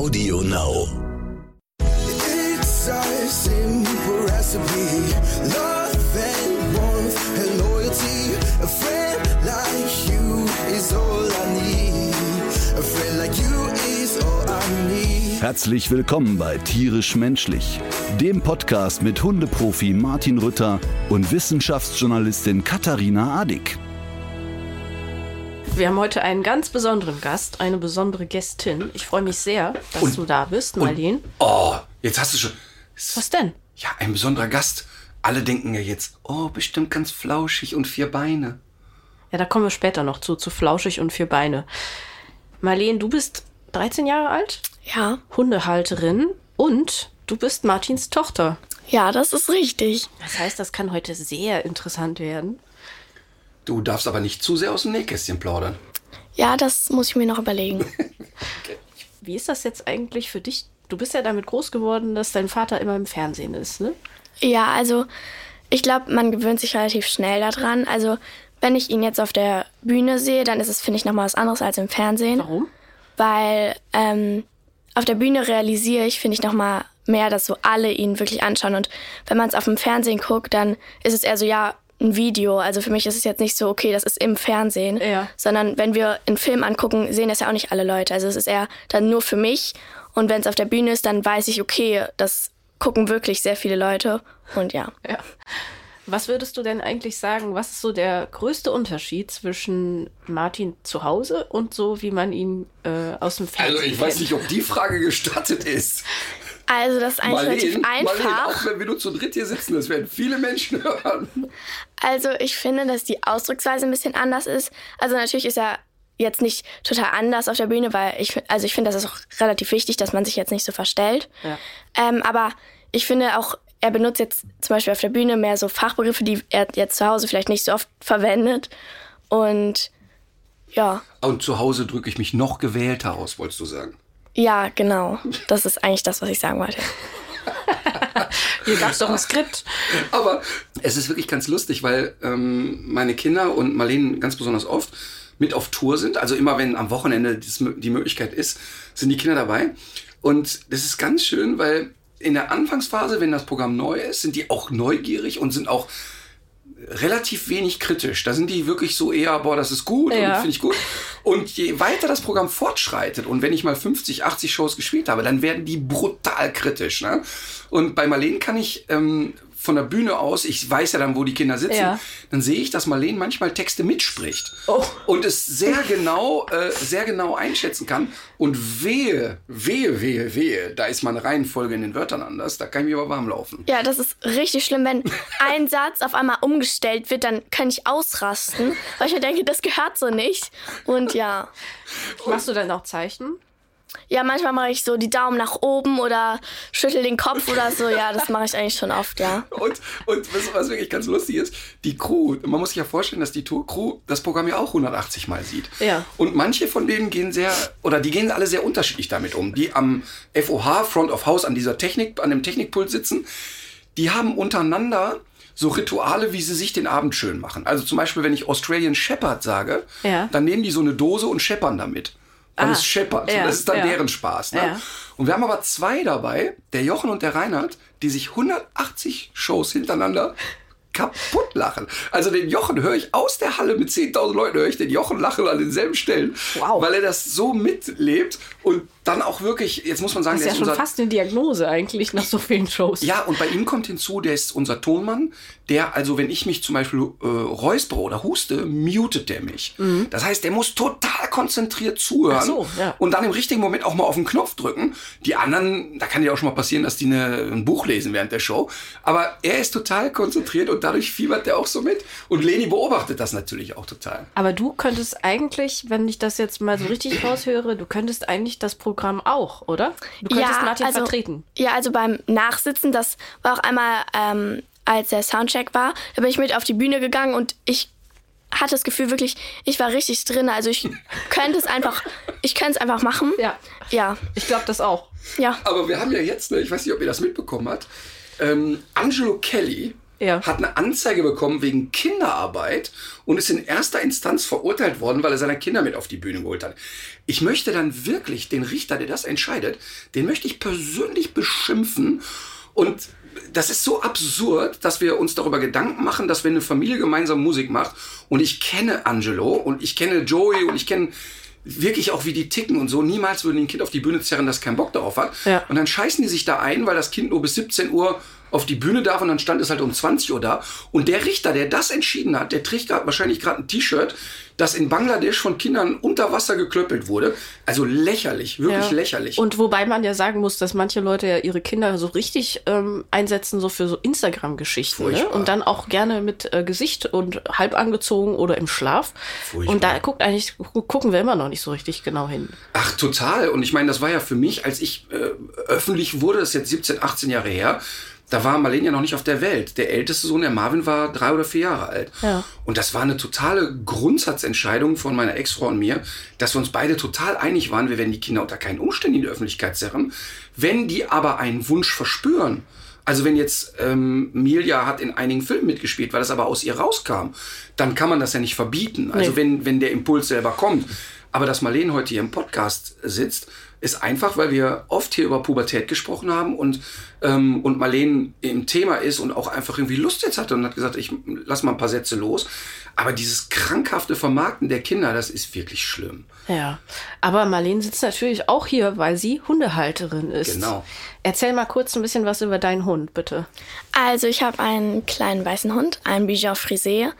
Audio Now. It's a simple recipe. Love and warmth and loyalty. A friend like you is all I need. A friend like you is all I need. Herzlich willkommen bei Tierisch Menschlich, dem Podcast mit Hundeprofi Martin Rütter und Wissenschaftsjournalistin Katharina Adick. Wir haben heute einen ganz besonderen Gast, eine besondere Gästin. Ich freue mich sehr, dass Und- du da bist, Und- Marlene. Oh, jetzt hast du schon. Was denn? Ja, ein besonderer Gast. Alle denken ja jetzt, oh, bestimmt ganz flauschig und vier Beine. Ja, da kommen wir später noch zu, zu Flauschig und Vier Beine. Marlene, du bist 13 Jahre alt, Ja, Hundehalterin und du bist Martins Tochter. ja, das ist richtig. Das heißt, das kann heute sehr interessant werden. Du darfst aber nicht zu sehr aus dem Nähkästchen plaudern. Ja, das muss ich mir noch überlegen. Wie ist das jetzt eigentlich für dich? Du bist ja damit groß geworden, dass dein Vater immer im Fernsehen ist, ne? ja, also ich glaube, man gewöhnt sich relativ schnell daran. Also wenn ich ihn jetzt auf der Bühne sehe, dann ist es, finde ich, nochmal was anderes als im Fernsehen. Warum? Weil ähm, auf der Bühne realisiere ich, finde ich, nochmal mehr, dass so alle ihn wirklich anschauen. Und wenn man es auf dem Fernsehen guckt, dann ist es eher so, ja, ein Video. Also für mich ist es jetzt nicht so, okay, das ist im Fernsehen. Ja. Sondern wenn wir einen Film angucken, sehen das ja auch nicht alle Leute. Also es ist eher dann nur für mich. Und wenn es auf der Bühne ist, dann weiß ich, okay, das gucken wirklich sehr viele Leute. Und ja. Ja. Was würdest du denn eigentlich sagen, was ist so der größte Unterschied zwischen Martin zu Hause und so, wie man ihn äh, aus dem Fernsehen Also ich weiß kennt? nicht, ob die Frage gestattet ist. Also das ist eigentlich relativ Marlene, einfach. auch wenn wir nur zu dritt hier sitzen, das werden viele Menschen hören. Also ich finde, dass die Ausdrucksweise ein bisschen anders ist. Also natürlich ist er jetzt nicht total anders auf der Bühne, weil ich, also ich finde, das ist auch relativ wichtig, dass man sich jetzt nicht so verstellt. Ja. Ähm, aber ich finde auch, er benutzt jetzt zum Beispiel auf der Bühne mehr so Fachbegriffe, die er jetzt zu Hause vielleicht nicht so oft verwendet. Und ja, Und zu Hause drücke ich mich noch gewählter aus, wolltest du sagen. Ja, genau. Das ist eigentlich das, was ich sagen wollte. Hier gab es doch ein Skript. Aber es ist wirklich ganz lustig, weil ähm, meine Kinder und Marlene ganz besonders oft mit auf Tour sind. Also immer wenn am Wochenende das, die Möglichkeit ist, sind die Kinder dabei. Und das ist ganz schön, weil in der Anfangsphase, wenn das Programm neu ist, sind die auch neugierig und sind auch relativ wenig kritisch. Da sind die wirklich so eher, boah, das ist gut Ja. und finde ich gut. Und je weiter das Programm fortschreitet und wenn ich mal 50, 80 Shows gespielt habe, dann werden die brutal kritisch. Ne? Und bei Marlene kann ich ähm, von der Bühne aus, ich weiß ja dann, wo die Kinder sitzen, Ja. dann sehe ich, dass Marlene manchmal Texte mitspricht Oh. und es sehr genau, äh, sehr genau einschätzen kann. Und wehe, wehe, wehe, wehe, da ist meine Reihenfolge in den Wörtern anders. Da kann ich mich aber warm laufen. Ja, das ist richtig schlimm, wenn ein Satz auf einmal umgestellt wird, dann kann ich ausrasten, weil ich mir denke, das gehört so nicht. Und ja. Machst du denn auch Zeichen? Ja, manchmal mache ich so die Daumen nach oben oder schüttel den Kopf oder so. Ja, das mache ich eigentlich schon oft, ja. Und, und was, was wirklich ganz lustig ist, die Crew, man muss sich ja vorstellen, dass die Tour Crew das Programm ja auch 180 Mal sieht. Ja. Und manche von denen gehen sehr, oder die gehen alle sehr unterschiedlich damit um. Die am FOH, Front of House, an dieser Technik, an dem Technikpult sitzen, die haben untereinander so Rituale, wie sie sich den Abend schön machen. Also zum Beispiel, wenn ich Australian Shepherd sage, Ja. dann nehmen die so eine Dose und scheppern damit. Weil Ah, es scheppert. ja, das ist dann ja. deren Spaß. Ne? Ja. Und wir haben aber zwei dabei, der Jochen und der Reinhard, die sich 180 Shows hintereinander kaputt lachen. Also den Jochen höre ich aus der Halle mit 10.000 Leuten, höre ich den Jochen lachen an denselben Stellen, Wow. weil er das so mitlebt und dann auch wirklich, jetzt muss man sagen, Das ist ja schon unser, fast eine Diagnose eigentlich nach so vielen Shows. ja, und bei ihm kommt hinzu, der ist unser Tonmann, der, also wenn ich mich zum Beispiel äh, räuspere oder huste, mutet der mich. Das heißt, der muss total konzentriert zuhören so, ja. und dann im richtigen Moment auch mal auf den Knopf drücken. Die anderen, da kann ja auch schon mal passieren, dass die eine, ein Buch lesen während der Show. Aber er ist total konzentriert und dadurch fiebert der auch so mit. Und Leni beobachtet das natürlich auch total. Aber du könntest eigentlich, wenn ich das jetzt mal so richtig raushöre, du könntest eigentlich das Programm auch, oder? Du könntest Martin also, vertreten. Ja, also beim Nachsitzen, das war auch einmal, ähm, als der Soundcheck war, da bin ich mit auf die Bühne gegangen und ich hatte das Gefühl wirklich, ich war richtig drin. Also ich könnte es einfach, ich könnte es einfach machen. Ja. Ja, Ich glaube das auch. ja. Aber wir haben ja jetzt, ne, ich weiß nicht, ob ihr das mitbekommen habt, ähm, Angelo Kelly Ja. hat eine Anzeige bekommen wegen Kinderarbeit und ist in erster Instanz verurteilt worden, weil er seine Kinder mit auf die Bühne geholt hat. Ich möchte dann wirklich den Richter, der das entscheidet, den möchte ich persönlich beschimpfen und das ist so absurd, dass wir uns darüber Gedanken machen, dass wenn eine Familie gemeinsam Musik macht und ich kenne Angelo und ich kenne Joey und ich kenne wirklich auch wie die ticken und so. Niemals würden die ein Kind auf die Bühne zerren, das keinen Bock darauf hat. Ja. Und dann scheißen die sich da ein, weil das Kind nur bis 17 Uhr auf die Bühne darf und dann stand es halt um 20 Uhr da. Und der Richter, der das entschieden hat, der trägt grad, wahrscheinlich gerade ein T-Shirt, das in Bangladesch von Kindern unter Wasser geklöppelt wurde. Also lächerlich, wirklich Ja. lächerlich. Und wobei man ja sagen muss, dass manche Leute ja ihre Kinder so richtig ähm, einsetzen, so für so Instagram-Geschichten. Ne? Und dann auch gerne mit äh, Gesicht und halb angezogen oder im Schlaf. Furchtbar. Und da guckt eigentlich, gu- gucken wir immer noch nicht so richtig genau hin. Ach, total. Und ich meine, das war ja für mich, als ich äh, öffentlich wurde, das ist jetzt 17, 18 Jahre her, da war Marlene ja noch nicht auf der Welt. Der älteste Sohn, der Marvin, war drei oder vier Jahre alt. Ja. Und das war eine totale Grundsatzentscheidung von meiner Ex-Frau und mir, dass wir uns beide total einig waren, wir werden die Kinder unter keinen Umständen in die Öffentlichkeit zerren. Wenn die aber einen Wunsch verspüren, also wenn jetzt ähm, Milja hat in einigen Filmen mitgespielt, weil das aber aus ihr rauskam, dann kann man das ja nicht verbieten. Also Nee. wenn, wenn der Impuls selber kommt. Aber dass Marlene heute hier im Podcast sitzt, ist einfach, weil wir oft hier über Pubertät gesprochen haben und, ähm, und Marlene im Thema ist und auch einfach irgendwie Lust jetzt hatte und hat gesagt, ich lass mal ein paar Sätze los. Aber dieses krankhafte Vermarkten der Kinder, das ist wirklich schlimm. Ja, aber Marlene sitzt natürlich auch hier, weil sie Hundehalterin ist. Genau. Erzähl mal kurz ein bisschen was über deinen Hund, bitte. Also ich habe einen kleinen weißen Hund, einen Bichon Frisé.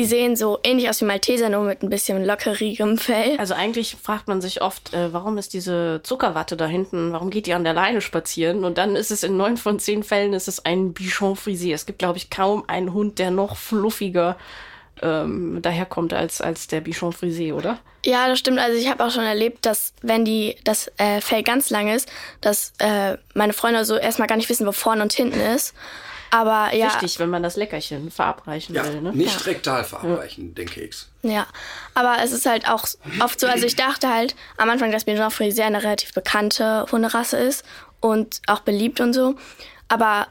Die sehen so ähnlich aus wie Malteser, nur mit ein bisschen lockerigem Fell. Also eigentlich fragt man sich oft, äh, warum ist diese Zuckerwatte da hinten, warum geht die an der Leine spazieren? Und dann ist es in neun von zehn Fällen ist es ein Bichon Frisé. Es gibt, glaube ich, kaum einen Hund, der noch fluffiger ähm, daherkommt als, als der Bichon Frisé, oder? Ja, das stimmt. Also ich habe auch schon erlebt, dass wenn die das äh, Fell ganz lang ist, dass äh, meine Freunde so erstmal gar nicht wissen, wo vorne und hinten ist. Aber ja, Wichtig, wenn man das Leckerchen verabreichen Ja, will, ne? nicht rektal verabreichen, den Keks. ja. Aber es ist halt auch oft so. Also ich dachte halt am Anfang, dass Bichon Frisé eine relativ bekannte Hunderasse ist und auch beliebt und so. Aber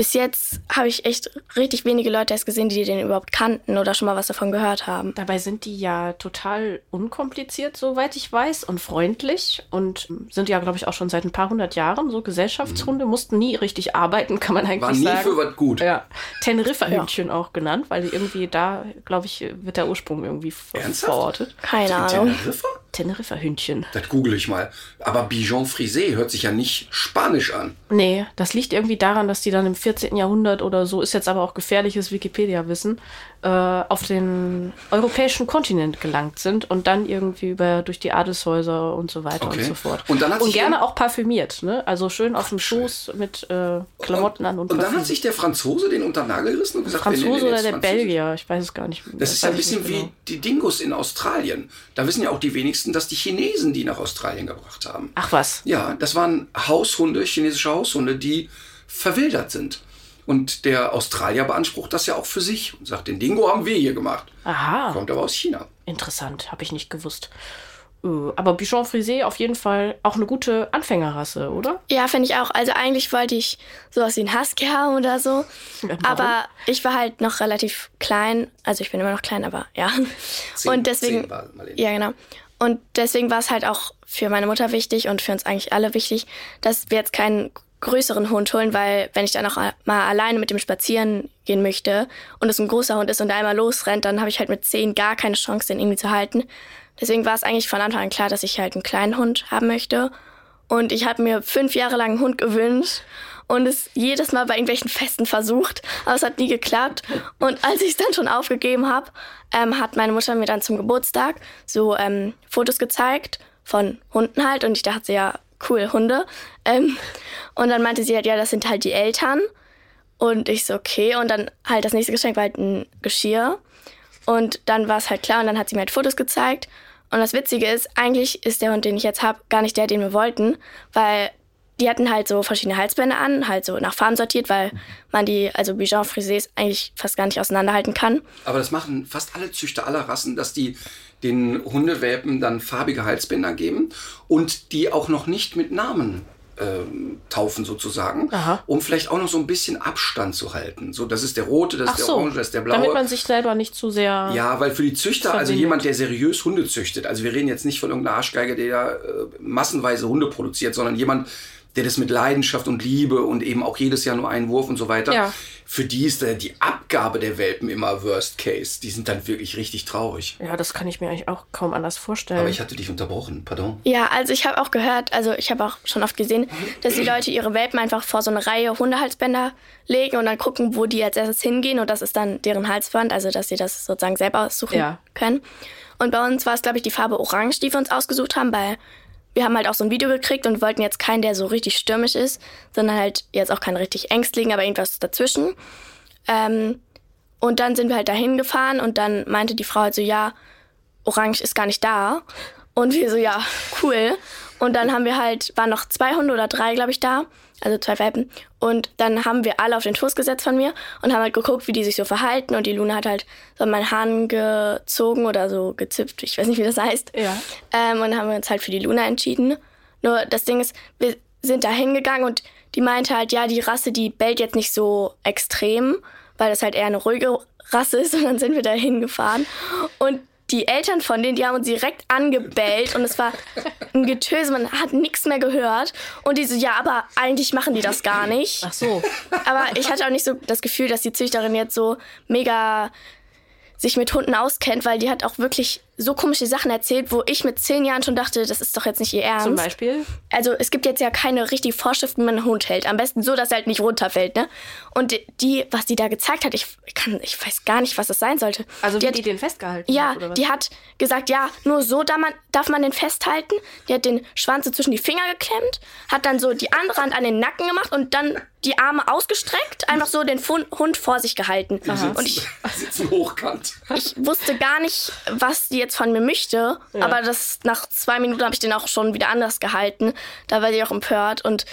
bis jetzt habe ich echt richtig wenige Leute erst gesehen, die den überhaupt kannten oder schon mal was davon gehört haben. Dabei sind die ja total unkompliziert, soweit ich weiß, und freundlich und sind ja, glaube ich, auch schon seit ein paar hundert Jahren so Gesellschaftshunde, mussten nie richtig arbeiten, kann man eigentlich War nie sagen. für was gut. Ja, Teneriffa-Hündchen auch genannt, weil die irgendwie da, glaube ich, wird der Ursprung irgendwie Ernsthaft? verortet. Keine Ahnung. Teneriffa? Teneriffa-Hündchen. Das google ich mal. Aber Bichon Frisé hört sich ja nicht spanisch an. Nee, das liegt irgendwie daran, dass die dann im 14. Jahrhundert oder so, ist jetzt aber auch gefährliches Wikipedia-Wissen, äh, auf den europäischen Kontinent gelangt sind und dann irgendwie über durch die Adelshäuser und so weiter Okay. und so fort. Und dann hat sich gerne auch parfümiert, ne? Also schön auf dem Schoß mit äh, Klamotten an und Und dann Parfüm. hat sich der Franzose den unter Nagel gerissen und gesagt, wir nennen Franzose den oder der. Belgier, ich weiß es gar nicht. Das ist ja ein bisschen nicht wie genau. die Dingus in Australien. Da wissen ja auch die wenigsten, dass die Chinesen die nach Australien gebracht haben. Ach was. Ja, das waren Haushunde, chinesische Haushunde, die verwildert sind. Und der Australier beansprucht das ja auch für sich und sagt, den Dingo haben wir hier gemacht. Aha, Kommt aber aus China. interessant, habe ich nicht gewusst. Äh, Aber Bichon Frisé auf jeden Fall auch eine gute Anfängerrasse, oder? Ja, finde ich auch. Also eigentlich wollte ich sowas wie ein Husky haben oder so. warum? Aber ich war halt noch relativ klein. Also ich bin immer noch klein, aber ja. Zehn- und deswegen. zehn war ja, genau. Und deswegen war es halt auch für meine Mutter wichtig und für uns eigentlich alle wichtig, dass wir jetzt keinen größeren Hund holen, weil wenn ich dann auch mal alleine mit dem spazieren gehen möchte und es ein großer Hund ist und der einmal losrennt, dann habe ich halt mit zehn gar keine Chance, den irgendwie zu halten. Deswegen war es eigentlich von Anfang an klar, dass ich halt einen kleinen Hund haben möchte. Und ich habe mir fünf Jahre lang einen Hund gewünscht und es jedes Mal bei irgendwelchen Festen versucht, aber es hat nie geklappt. Und als ich es dann schon aufgegeben habe, ähm, hat meine Mutter mir dann zum Geburtstag so ähm, Fotos gezeigt von Hunden halt und ich dachte, ja, cool, Hunde. Ähm, und dann meinte sie halt, ja, das sind halt die Eltern. Und ich so, okay. Und dann halt das nächste Geschenk war halt ein Geschirr. Und dann war es halt klar und dann hat sie mir halt Fotos gezeigt. Und das Witzige ist, eigentlich ist der Hund, den ich jetzt habe, gar nicht der, den wir wollten, weil die hatten halt so verschiedene Halsbänder an, halt so nach Farben sortiert, weil man die, also Bichon Frisés eigentlich fast gar nicht auseinanderhalten kann. Aber das machen fast alle Züchter aller Rassen, dass die den Hundewelpen dann farbige Halsbänder geben und die auch noch nicht mit Namen ähm, taufen sozusagen, Aha. um vielleicht auch noch so ein bisschen Abstand zu halten. So, das ist der rote, das Ach ist der so, orange, das ist der blaue. damit man sich selber nicht zu sehr. Ja, weil für die Züchter, also Verbindet. jemand, der seriös Hunde züchtet, also wir reden jetzt nicht von irgendeiner Arschgeige, der da äh, massenweise Hunde produziert, sondern jemand, der das mit Leidenschaft und Liebe und eben auch jedes Jahr nur einen Wurf und so weiter. Ja. Für die ist äh, die Abgabe der Welpen immer Worst Case. Die sind dann wirklich richtig traurig. Ja, das kann ich mir eigentlich auch kaum anders vorstellen. Aber ich hatte dich unterbrochen, pardon. Ja, also ich habe auch gehört, also ich habe auch schon oft gesehen, dass die Leute ihre Welpen einfach vor so eine Reihe Hundehalsbänder legen und dann gucken, wo die als erstes hingehen und das ist dann deren Halsband, also dass sie das sozusagen selber aussuchen Ja. können. Und bei uns war es, glaube ich, die Farbe Orange, die wir uns ausgesucht haben, weil wir haben halt auch so ein Video gekriegt und wollten jetzt keinen, der so richtig stürmisch ist, sondern halt jetzt auch keinen richtig ängstlichen, aber irgendwas dazwischen. Ähm, und dann sind wir halt dahin gefahren und dann meinte die Frau halt so, ja, Orange ist gar nicht da. Und wir so, ja, cool. Und dann haben wir halt, waren noch zwei Hunde oder drei, glaube ich, da. Also zwei Welpen. Und dann haben wir alle auf den Schoß gesetzt von mir und haben halt geguckt, wie die sich so verhalten. Und die Luna hat halt so an meinen Haaren gezogen oder so gezipft. Ich weiß nicht, wie das heißt. Ja. Ähm, und dann haben wir uns halt für die Luna entschieden. Nur das Ding ist, wir sind da hingegangen und die meinte halt, ja, die Rasse, die bellt jetzt nicht so extrem, weil das halt eher eine ruhige Rasse ist. Und dann sind wir da hingefahren. Und die Eltern von denen, die haben uns direkt angebellt und es war ein Getöse, man hat nichts mehr gehört. Und die so, ja, aber eigentlich machen die das gar nicht. Ach so. Aber ich hatte auch nicht so das Gefühl, dass die Züchterin jetzt so mega sich mit Hunden auskennt, weil die hat auch wirklich so komische Sachen erzählt, wo ich mit zehn Jahren schon dachte, das ist doch jetzt nicht ihr Ernst. Zum Beispiel. Also es gibt jetzt ja keine richtige Vorschrift, wie man einen Hund hält. Am besten so, dass er halt nicht runterfällt, ne? Und die, was die da gezeigt hat, ich kann, ich weiß gar nicht, was das sein sollte. Also die wie hat, die den festgehalten ja, hat, oder was? die hat gesagt, ja, nur so darf man, darf man den festhalten. Die hat den Schwanz so zwischen die Finger geklemmt, hat dann so die andere Hand an den Nacken gemacht und dann die Arme ausgestreckt, einfach so den Hund vor sich gehalten. Und ich, sitzen hochkant. ich wusste gar nicht, was die jetzt von mir möchte, aber das nach zwei Minuten habe ich den auch schon wieder anders gehalten. Da war sie auch empört und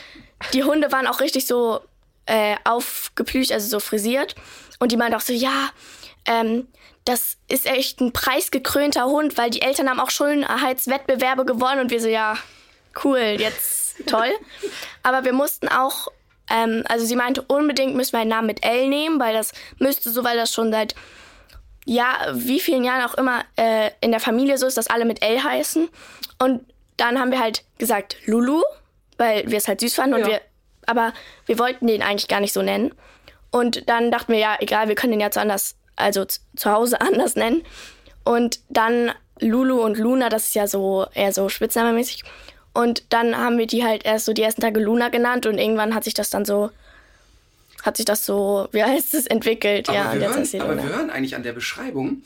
die Hunde waren auch richtig so äh, aufgeplücht, also so frisiert. Und die meinte auch so, ja, ähm, das ist echt ein preisgekrönter Hund, weil die Eltern haben auch Schönheitswettbewerbe gewonnen und wir so, ja, cool, jetzt toll. Aber wir mussten auch, ähm, also sie meinte, unbedingt müssen wir einen Namen mit L nehmen, weil das müsste so, weil das schon seit ja, wie vielen Jahren auch immer äh, in der Familie so ist, dass alle mit L heißen. Und dann haben wir halt gesagt Lulu, weil wir es halt süß fanden. Und Ja. wir, aber wir wollten den eigentlich gar nicht so nennen. Und dann dachten wir, ja, egal, wir können den ja zu anders, also zu Hause anders nennen. Und dann Lulu und Luna, das ist ja so eher so spitznamemäßig. Und dann haben wir die halt erst so die ersten Tage Luna genannt und irgendwann hat sich das dann so, hat sich das so, wie heißt es, entwickelt. Aber, ja, wir hören, aber Luna. wir hören eigentlich an der Beschreibung,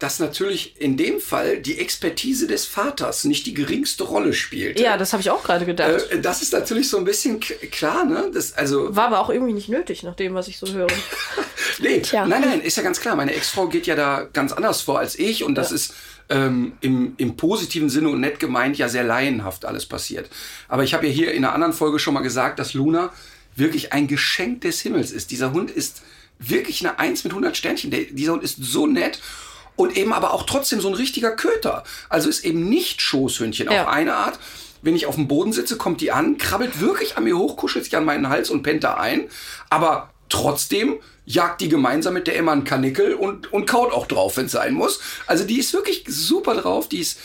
dass natürlich in dem Fall die Expertise des Vaters nicht die geringste Rolle spielt. Ja, das habe ich auch gerade gedacht. Äh, das ist natürlich so ein bisschen klar, ne? Das, also, War aber auch irgendwie nicht nötig, nach dem, was ich so höre. nee, Tja. nein, nein, ist ja ganz klar. Meine Ex-Frau geht ja da ganz anders vor als ich und das ist ähm, im, im positiven Sinne und nett gemeint ja sehr laienhaft alles passiert. Aber ich habe ja hier in einer anderen Folge schon mal gesagt, dass Luna wirklich ein Geschenk des Himmels ist. Dieser Hund ist wirklich eine Eins mit 100 Sternchen. Der, dieser Hund ist so nett und eben aber auch trotzdem so ein richtiger Köter. Also ist eben nicht Schoßhündchen Ja. auf eine Art. Wenn ich auf dem Boden sitze, kommt die an, krabbelt wirklich an mir hoch, kuschelt sich an meinen Hals und pennt da ein. Aber trotzdem jagt die gemeinsam mit der Emma einen Kanickel und, und kaut auch drauf, wenn es sein muss. Also die ist wirklich super drauf. Die ist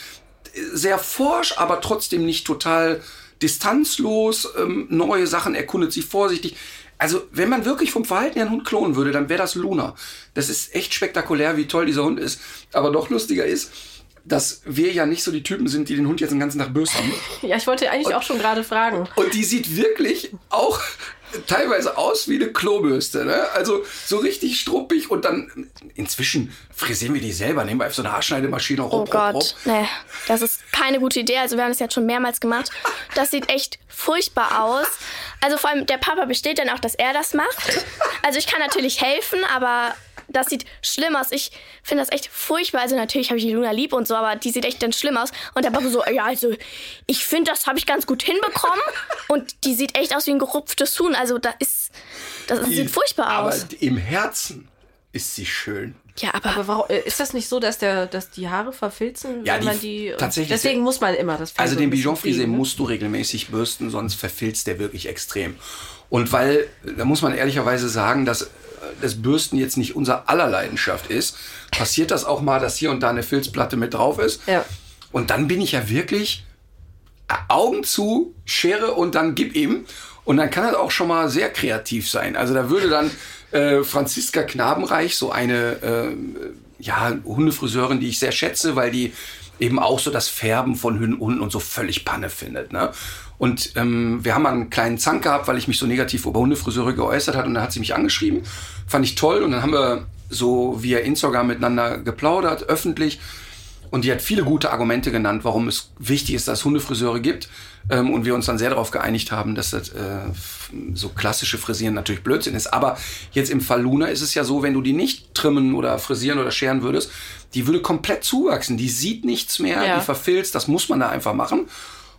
sehr forsch, aber trotzdem nicht total distanzlos. Ähm, neue Sachen erkundet sie vorsichtig. Also, wenn man wirklich vom Verhalten her einen Hund klonen würde, dann wäre das Luna. Das ist echt spektakulär, wie toll dieser Hund ist. Aber noch lustiger ist, dass wir ja nicht so die Typen sind, die den Hund jetzt den ganzen Tag bürsten. Ja, ich wollte eigentlich auch schon gerade fragen. Und die sieht wirklich auch teilweise aus wie eine Klobürste. Ne? Also so richtig struppig und dann inzwischen frisieren wir die selber, nehmen wir einfach so eine Haarschneidemaschine. Oh Rupp, rupp, Gott, rupp. nee, das ist keine gute Idee. Also wir haben das jetzt schon mehrmals gemacht. Das sieht echt furchtbar aus. Also vor allem der Papa besteht dann auch, dass er das macht. Also ich kann natürlich helfen, aber das sieht schlimm aus. Ich finde das echt furchtbar. Also natürlich habe ich die Luna lieb und so, aber die sieht echt dann schlimm aus. Und der Papa so, ja, also ich finde, das habe ich ganz gut hinbekommen. Und die sieht echt aus wie ein gerupftes Huhn. Also da ist, das sieht furchtbar Aber aus. im Herzen ist sie schön. Ja, aber, Aber warum, äh, ist das nicht so, dass, der, dass die Haare verfilzen, Ja, wenn die man die. tatsächlich- Dass, deswegen muss man immer das Fell tatsächlich- Deswegen muss man immer das Fell Also so den pflegen, ne? musst du regelmäßig bürsten, sonst verfilzt der wirklich extrem. Und weil, da muss man ehrlicherweise sagen, dass äh, das Bürsten jetzt nicht unser aller Leidenschaft ist, passiert das auch mal, dass hier und da eine Filzplatte mit drauf ist. Ja. Und dann bin ich ja wirklich äh, Augen zu, Schere und dann gib ihm. Und dann kann das auch schon mal sehr kreativ sein. Also da würde dann äh, Franziska Knabenreich, so eine äh, ja, Hundefriseurin, die ich sehr schätze, weil die eben auch so das Färben von Hunden und so völlig Panne findet. Ne? Und ähm, wir haben mal einen kleinen Zank gehabt, weil ich mich so negativ über Hundefriseure geäußert hat und da hat sie mich angeschrieben. Fand ich toll und dann haben wir so via Instagram miteinander geplaudert, öffentlich. Und die hat viele gute Argumente genannt, warum es wichtig ist, dass es Hundefriseure gibt. Ähm, und wir uns dann sehr darauf geeinigt haben, dass das äh, so klassische Frisieren natürlich Blödsinn ist. Aber jetzt im Fall Luna ist es ja so, wenn du die nicht trimmen oder frisieren oder scheren würdest, die würde komplett zuwachsen. Die sieht nichts mehr, Ja. die verfilzt. Das muss man da einfach machen.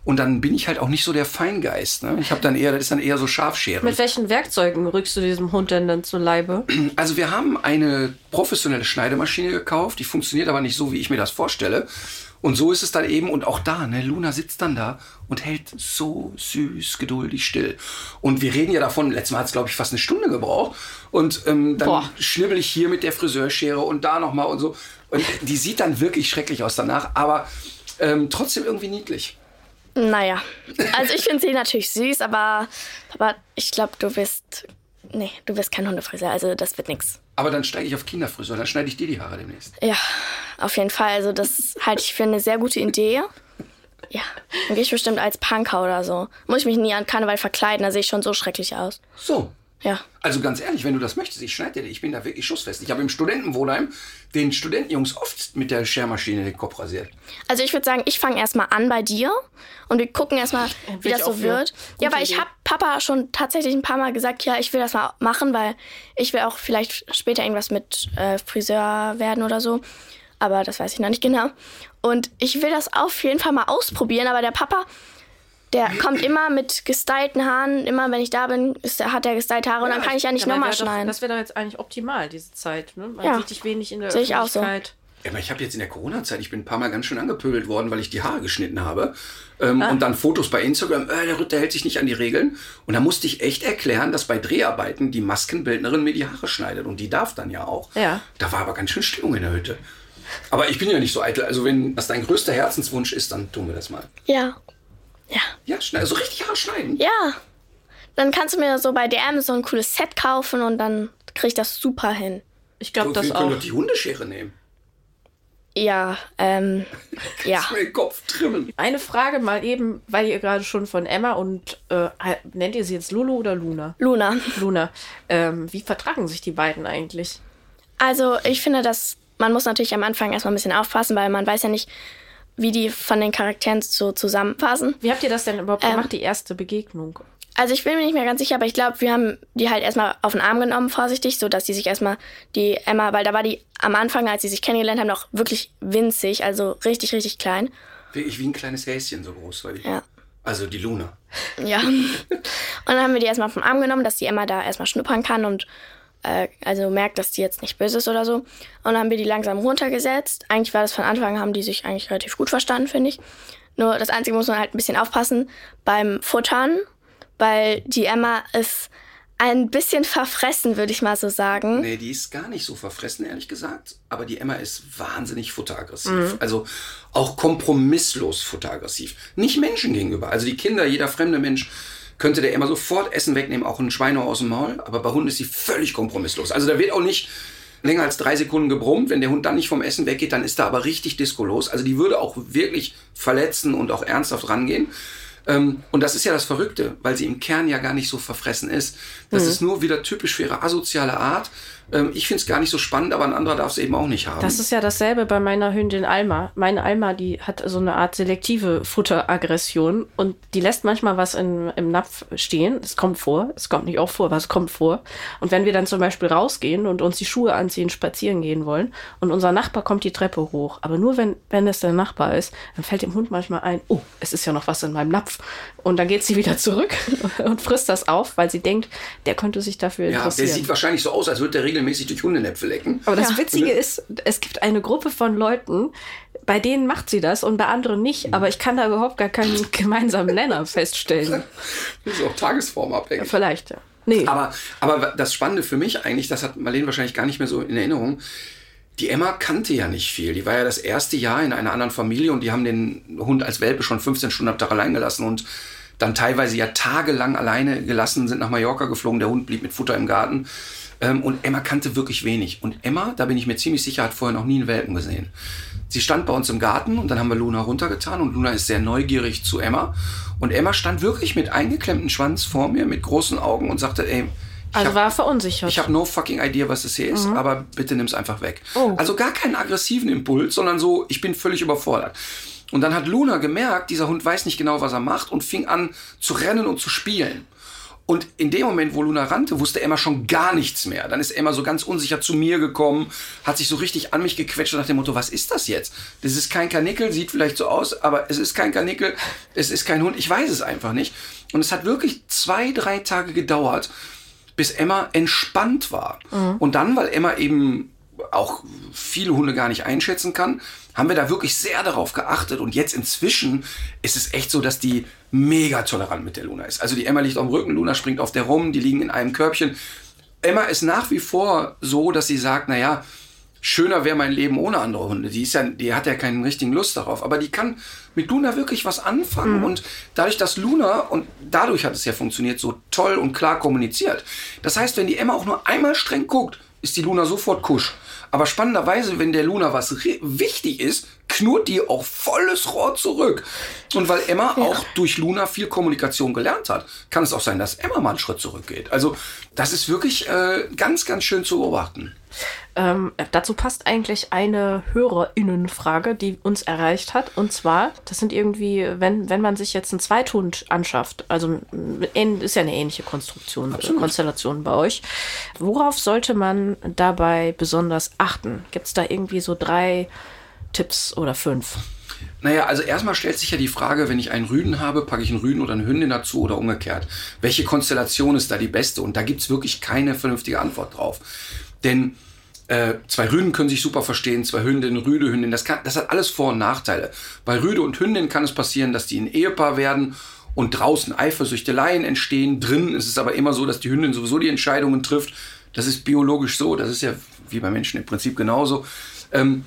Und dann bin ich halt auch nicht so der Feingeist. Ne? Ich habe dann eher, das ist dann eher so Scharfscheren. Mit welchen Werkzeugen rückst du diesem Hund denn dann zu Leibe? Also wir haben eine professionelle Schneidemaschine gekauft, die funktioniert aber nicht so, wie ich mir das vorstelle. Und so ist es dann eben, und auch da, ne, Luna sitzt dann da und hält so süß, geduldig still. Und wir reden ja davon, letztes Mal hat es, glaube ich, fast eine Stunde gebraucht. Und ähm, dann Boah. schnibbel ich hier mit der Friseurschere und da nochmal und so. Und die sieht dann wirklich schrecklich aus danach, aber ähm, trotzdem irgendwie niedlich. Naja. Also ich finde sie natürlich süß, aber, aber ich glaube, du bist. Nee, du bist kein Hundefriseur, also das wird nix. Aber dann steige ich auf Kinderfriseur, dann schneide ich dir die Haare demnächst. Ja, auf jeden Fall. Also das halte ich für eine sehr gute Idee. Ja, dann gehe ich bestimmt als Punker oder so. Muss ich mich nie an Karneval verkleiden, da sehe ich schon so schrecklich aus. So, Ja. Also ganz ehrlich, wenn du das möchtest, ich schneide dir, ich bin da wirklich schussfest. Ich habe im Studentenwohnheim den Studentenjungs oft mit der Schermaschine den Kopf rasiert. Also ich würde sagen, ich fange erstmal an bei dir und wir gucken erstmal, wie bin das so wird. Ja, weil ich habe Papa schon tatsächlich ein paar Mal gesagt, ja, ich will das mal machen, weil ich will auch vielleicht später irgendwas mit äh, Friseur werden oder so. Aber das weiß ich noch nicht genau. Und ich will das auf jeden Fall mal ausprobieren, aber der Papa, der kommt immer mit gestylten Haaren. Immer wenn ich da bin, ist, hat er gestylte Haare und dann kann ich ja nicht nochmal schneiden. Das wäre doch jetzt eigentlich optimal, diese Zeit. Ne? Man Ja. sieht dich wenig in der Sehe ich auch so. Öffentlichkeit. Ja, aber ich habe jetzt in der Corona-Zeit, ich bin ein paar Mal ganz schön angepöbelt worden, weil ich die Haare geschnitten habe. Ähm, Ah. Und dann Fotos bei Instagram, äh, der Ritter hält sich nicht an die Regeln. Und da musste ich echt erklären, dass bei Dreharbeiten die Maskenbildnerin mir die Haare schneidet. Und die darf dann ja auch. Ja. Da war aber ganz schön Stimmung in der Hütte. Aber ich bin ja nicht so eitel. Also wenn das dein größter Herzenswunsch ist, dann tun wir das mal. Ja. Ja. Ja, schneiden, so richtig Haare schneiden. Ja. Dann kannst du mir so bei DM so ein cooles Set kaufen und dann krieg ich das super hin. Ich glaube wir das können auch. doch die Hundeschere nehmen. Ja, ähm, ja. Mir den Kopf trimmen. Eine Frage mal eben, weil ihr gerade schon von Emma und äh, nennt ihr sie jetzt Lulu oder Luna? Luna. Luna. Ähm, wie vertragen sich die beiden eigentlich? Also ich finde, dass man muss natürlich am Anfang erstmal ein bisschen aufpassen, weil man weiß ja nicht, wie die von den Charakteren so zusammenpassen. Wie habt ihr das denn überhaupt Ähm. gemacht, die erste Begegnung? Also ich bin mir nicht mehr ganz sicher, aber ich glaube, wir haben die halt erstmal auf den Arm genommen, vorsichtig, so dass die sich erstmal die Emma, weil da war die am Anfang, als sie sich kennengelernt haben, noch wirklich winzig, also richtig, richtig klein. Wirklich wie ein kleines Häschen so groß war die. Ja. Also die Luna. Ja. Und dann haben wir die erstmal vom Arm genommen, dass die Emma da erstmal schnuppern kann und äh, also merkt, dass die jetzt nicht böse ist oder so. Und dann haben wir die langsam runtergesetzt. Eigentlich war das von Anfang an, haben die sich eigentlich relativ gut verstanden, finde ich. Nur das Einzige muss man halt ein bisschen aufpassen beim Futtern, weil die Emma ist ein bisschen verfressen, würde ich mal so sagen. Nee, die ist gar nicht so verfressen, ehrlich gesagt. Aber die Emma ist wahnsinnig futteraggressiv. Mhm. Also auch kompromisslos futteraggressiv. Nicht Menschen gegenüber. Also die Kinder, jeder fremde Mensch könnte der Emma sofort Essen wegnehmen, auch ein Schweine aus dem Maul. Aber bei Hunden ist sie völlig kompromisslos. Also da wird auch nicht länger als drei Sekunden gebrummt. Wenn der Hund dann nicht vom Essen weggeht, dann ist da aber richtig diskolos. Also die würde auch wirklich verletzen und auch ernsthaft rangehen. Ähm, und das ist ja das Verrückte, weil sie im Kern ja gar nicht so verfressen ist. Das ist nur wieder typisch für ihre asoziale Art. Ähm, ich finde es gar nicht so spannend, aber ein anderer darf es eben auch nicht haben. Das ist ja dasselbe bei meiner Hündin Alma. Meine Alma, die hat so eine Art selektive Futteraggression und die lässt manchmal was in, im Napf stehen. Es kommt vor, es kommt nicht auch vor, aber es kommt vor. Und wenn wir dann zum Beispiel rausgehen und uns die Schuhe anziehen, spazieren gehen wollen und unser Nachbar kommt die Treppe hoch, aber nur wenn, wenn es der Nachbar ist, dann fällt dem Hund manchmal ein, oh, es ist ja noch was in meinem Napf. Und dann geht sie wieder zurück und frisst das auf, weil sie denkt, der könnte sich dafür ja, der interessieren. sieht wahrscheinlich so aus, als würde der regelmäßig regelmäßig durch Hundenäpfe lecken. Aber das Ja. Witzige ist, es gibt eine Gruppe von Leuten, bei denen macht sie das und bei anderen nicht. Aber ich kann da überhaupt gar keinen gemeinsamen Nenner feststellen. Das ist auch tagesformabhängig. Vielleicht, ja. Nee. Aber, aber das Spannende für mich eigentlich, das hat Marlene wahrscheinlich gar nicht mehr so in Erinnerung. Die Emma kannte ja nicht viel. Die war ja das erste Jahr in einer anderen Familie und die haben den Hund als Welpe schon 15 Stunden am Tag allein gelassen und dann teilweise ja tagelang alleine gelassen, sind nach Mallorca geflogen. Der Hund blieb mit Futter im Garten. Ähm, und Emma kannte wirklich wenig. Und Emma, da bin ich mir ziemlich sicher, hat vorher noch nie einen Welpen gesehen. Sie stand bei uns im Garten und dann haben wir Luna runtergetan und Luna ist sehr neugierig zu Emma. Und Emma stand wirklich mit eingeklemmtem Schwanz vor mir, mit großen Augen und sagte, ey, ich also hab- war verunsichert. ich habe no fucking idea, was das hier ist, aber bitte nimm's einfach weg. Oh. Also gar keinen aggressiven Impuls, sondern so, ich bin völlig überfordert. Und dann hat Luna gemerkt, dieser Hund weiß nicht genau, was er macht und fing an zu rennen und zu spielen. Und in dem Moment, wo Luna rannte, wusste Emma schon gar nichts mehr. Dann ist Emma so ganz unsicher zu mir gekommen, hat sich so richtig an mich gequetscht nach dem Motto, was ist das jetzt? Das ist kein Kanickel, sieht vielleicht so aus, aber es ist kein Kanickel, es ist kein Hund, ich weiß es einfach nicht. Und es hat wirklich zwei, drei Tage gedauert, bis Emma entspannt war. Und dann, weil Emma eben auch viele Hunde gar nicht einschätzen kann, haben wir da wirklich sehr darauf geachtet. Und jetzt inzwischen ist es echt so, dass die mega tolerant mit der Luna ist. Also die Emma liegt auf dem Rücken, Luna springt auf der rum, die liegen in einem Körbchen. Emma ist nach wie vor so, dass sie sagt, naja, schöner wäre mein Leben ohne andere Hunde. Die ist ja, die hat ja keinen richtigen Lust darauf. Aber die kann mit Luna wirklich was anfangen. Und dadurch, dass Luna, und dadurch hat es ja funktioniert, so toll und klar kommuniziert. Das heißt, wenn die Emma auch nur einmal streng guckt, ist die Luna sofort kusch. Aber spannenderweise, wenn der Luna was wichtig ist, knurrt die auch volles Rohr zurück. Und weil Emma auch durch Luna viel Kommunikation gelernt hat, kann es auch sein, dass Emma mal einen Schritt zurückgeht. Also das ist wirklich äh, ganz, ganz schön zu beobachten. Ähm, dazu passt eigentlich eine HörerInnenfrage, die uns erreicht hat. Und zwar, das sind irgendwie, wenn, wenn man sich jetzt einen Zweithund anschafft, also ist ja eine ähnliche Konstruktion, äh, Konstellation bei euch. Worauf sollte man dabei besonders achten? Gibt es da irgendwie so drei Tipps oder fünf? Naja, also erstmal stellt sich ja die Frage, wenn ich einen Rüden habe, packe ich einen Rüden oder eine Hündin dazu oder umgekehrt. Welche Konstellation ist da die beste? Und da gibt's wirklich keine vernünftige Antwort drauf. Denn äh, zwei Rüden können sich super verstehen, zwei Hündinnen, Rüde, Hündin, das, kann, das hat alles Vor- und Nachteile. Bei Rüde und Hündin kann es passieren, dass die ein Ehepaar werden und draußen Eifersüchteleien entstehen. Drin ist es aber immer so, dass die Hündin sowieso die Entscheidungen trifft. Das ist biologisch so, das ist ja wie bei Menschen im Prinzip genauso. Ähm,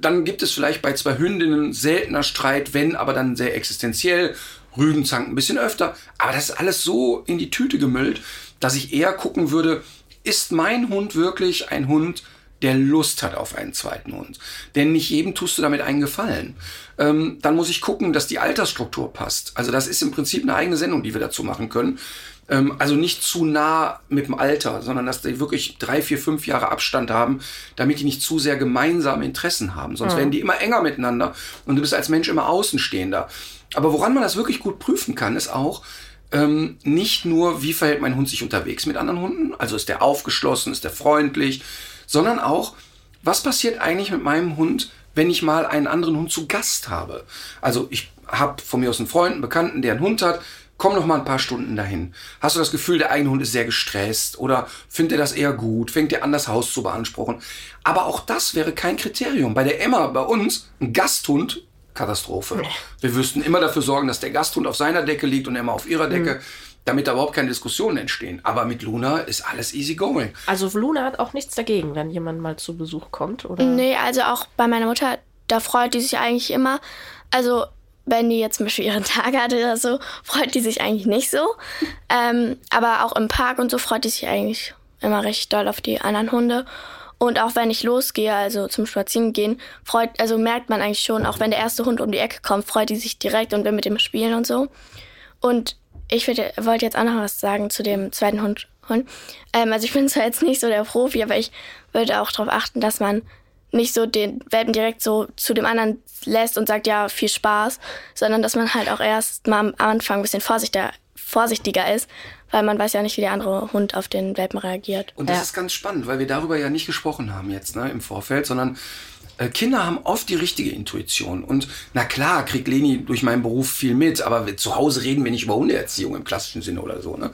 dann gibt es vielleicht bei zwei Hündinnen seltener Streit, wenn, aber dann sehr existenziell. Rüden zanken ein bisschen öfter. Aber das ist alles so in die Tüte gemüllt, dass ich eher gucken würde, ist mein Hund wirklich ein Hund, der Lust hat auf einen zweiten Hund? Denn nicht jedem tust du damit einen Gefallen. Ähm, dann muss ich gucken, dass die Altersstruktur passt. Also das ist im Prinzip eine eigene Sendung, die wir dazu machen können. Ähm, also nicht zu nah mit dem Alter, sondern dass die wirklich drei, vier, fünf Jahre Abstand haben, damit die nicht zu sehr gemeinsame Interessen haben. Sonst werden die immer enger miteinander und du bist als Mensch immer Außenstehender. Aber woran man das wirklich gut prüfen kann, ist auch, ähm, nicht nur, wie verhält mein Hund sich unterwegs mit anderen Hunden, also ist der aufgeschlossen, ist der freundlich, sondern auch, was passiert eigentlich mit meinem Hund, wenn ich mal einen anderen Hund zu Gast habe? Also ich habe von mir aus einen Freund, einen Bekannten, der einen Hund hat, komm noch mal ein paar Stunden dahin. Hast du das Gefühl, der eigene Hund ist sehr gestresst oder findet er das eher gut, fängt er an, das Haus zu beanspruchen? Aber auch das wäre kein Kriterium. Bei der Emma, bei uns, ein Gasthund, Katastrophe. Wir wüssten immer dafür sorgen, dass der Gasthund auf seiner Decke liegt und Emma auf ihrer Decke, damit da überhaupt keine Diskussionen entstehen. Aber mit Luna ist alles easy going. Also Luna hat auch nichts dagegen, wenn jemand mal zu Besuch kommt, oder? Nee, also auch bei meiner Mutter, da freut die sich eigentlich immer. Also, wenn die jetzt zum Beispiel ihren Tag hatte oder so, freut die sich eigentlich nicht so. Ähm, aber auch im Park und so freut die sich eigentlich immer recht doll auf die anderen Hunde. Und auch wenn ich losgehe, also zum Spazierengehen, freut, also merkt man eigentlich schon, auch wenn der erste Hund um die Ecke kommt, freut die sich direkt und will mit dem spielen und so. Und ich wollte jetzt auch noch was sagen zu dem zweiten Hund. Hund. Ähm, also ich bin zwar jetzt nicht so der Profi, aber ich würde auch darauf achten, dass man nicht so den Welpen direkt so zu dem anderen lässt und sagt, ja, viel Spaß, sondern dass man halt auch erst mal am Anfang ein bisschen vorsichtiger, vorsichtiger ist, weil man weiß ja nicht, wie der andere Hund auf den Welpen reagiert. Und das Ja. ist ganz spannend, weil wir darüber ja nicht gesprochen haben jetzt ne, im Vorfeld, sondern äh, Kinder haben oft die richtige Intuition. Und na klar, kriegt Leni durch meinen Beruf viel mit, aber wir, zu Hause reden wir nicht über Hundeerziehung im klassischen Sinne oder so. Ne?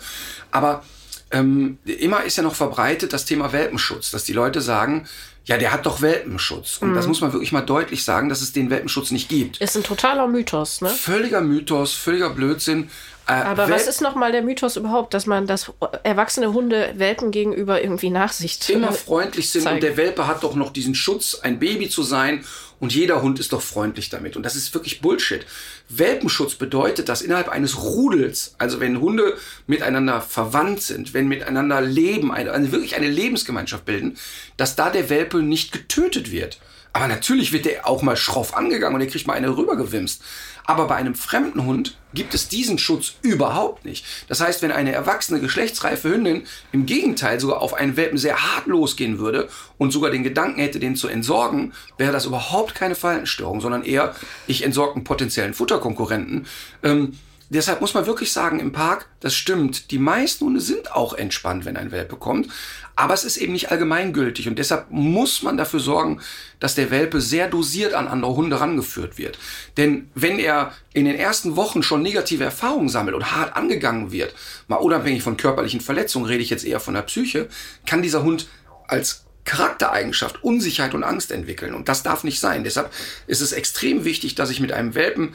Aber ähm, immer ist ja noch verbreitet das Thema Welpenschutz, dass die Leute sagen, ja, der hat doch Welpenschutz. Und mhm. das muss man wirklich mal deutlich sagen, dass es den Welpenschutz nicht gibt. Ist ein totaler Mythos, ne? Völliger Mythos, völliger Blödsinn. Äh, Aber Wel was ist nochmal der Mythos überhaupt, dass man, dass erwachsene Hunde Welpen gegenüber irgendwie Nachsicht immer freundlich sind zeigen. und der Welpe hat doch noch diesen Schutz, ein Baby zu sein und jeder Hund ist doch freundlich damit. Und das ist wirklich Bullshit. Welpenschutz bedeutet, dass innerhalb eines Rudels, also wenn Hunde miteinander verwandt sind, wenn miteinander leben, eine, also wirklich eine Lebensgemeinschaft bilden, dass da der Welpe nicht getötet wird. Aber natürlich wird der auch mal schroff angegangen und der kriegt mal eine rübergewimst. Aber bei einem fremden Hund gibt es diesen Schutz überhaupt nicht. Das heißt, wenn eine erwachsene, geschlechtsreife Hündin im Gegenteil sogar auf einen Welpen sehr hart losgehen würde und sogar den Gedanken hätte, den zu entsorgen, wäre das überhaupt keine Verhaltensstörung, sondern eher, ich entsorge einen potenziellen Futterkonkurrenten. Ähm, deshalb muss man wirklich sagen, im Park, das stimmt, die meisten Hunde sind auch entspannt, wenn ein Welpe kommt. Aber es ist eben nicht allgemeingültig und deshalb muss man dafür sorgen, dass der Welpe sehr dosiert an andere Hunde rangeführt wird. Denn wenn er in den ersten Wochen schon negative Erfahrungen sammelt und hart angegangen wird, mal unabhängig von körperlichen Verletzungen, rede ich jetzt eher von der Psyche, kann dieser Hund als Charaktereigenschaft Unsicherheit und Angst entwickeln. Und das darf nicht sein. Deshalb ist es extrem wichtig, dass ich mit einem Welpen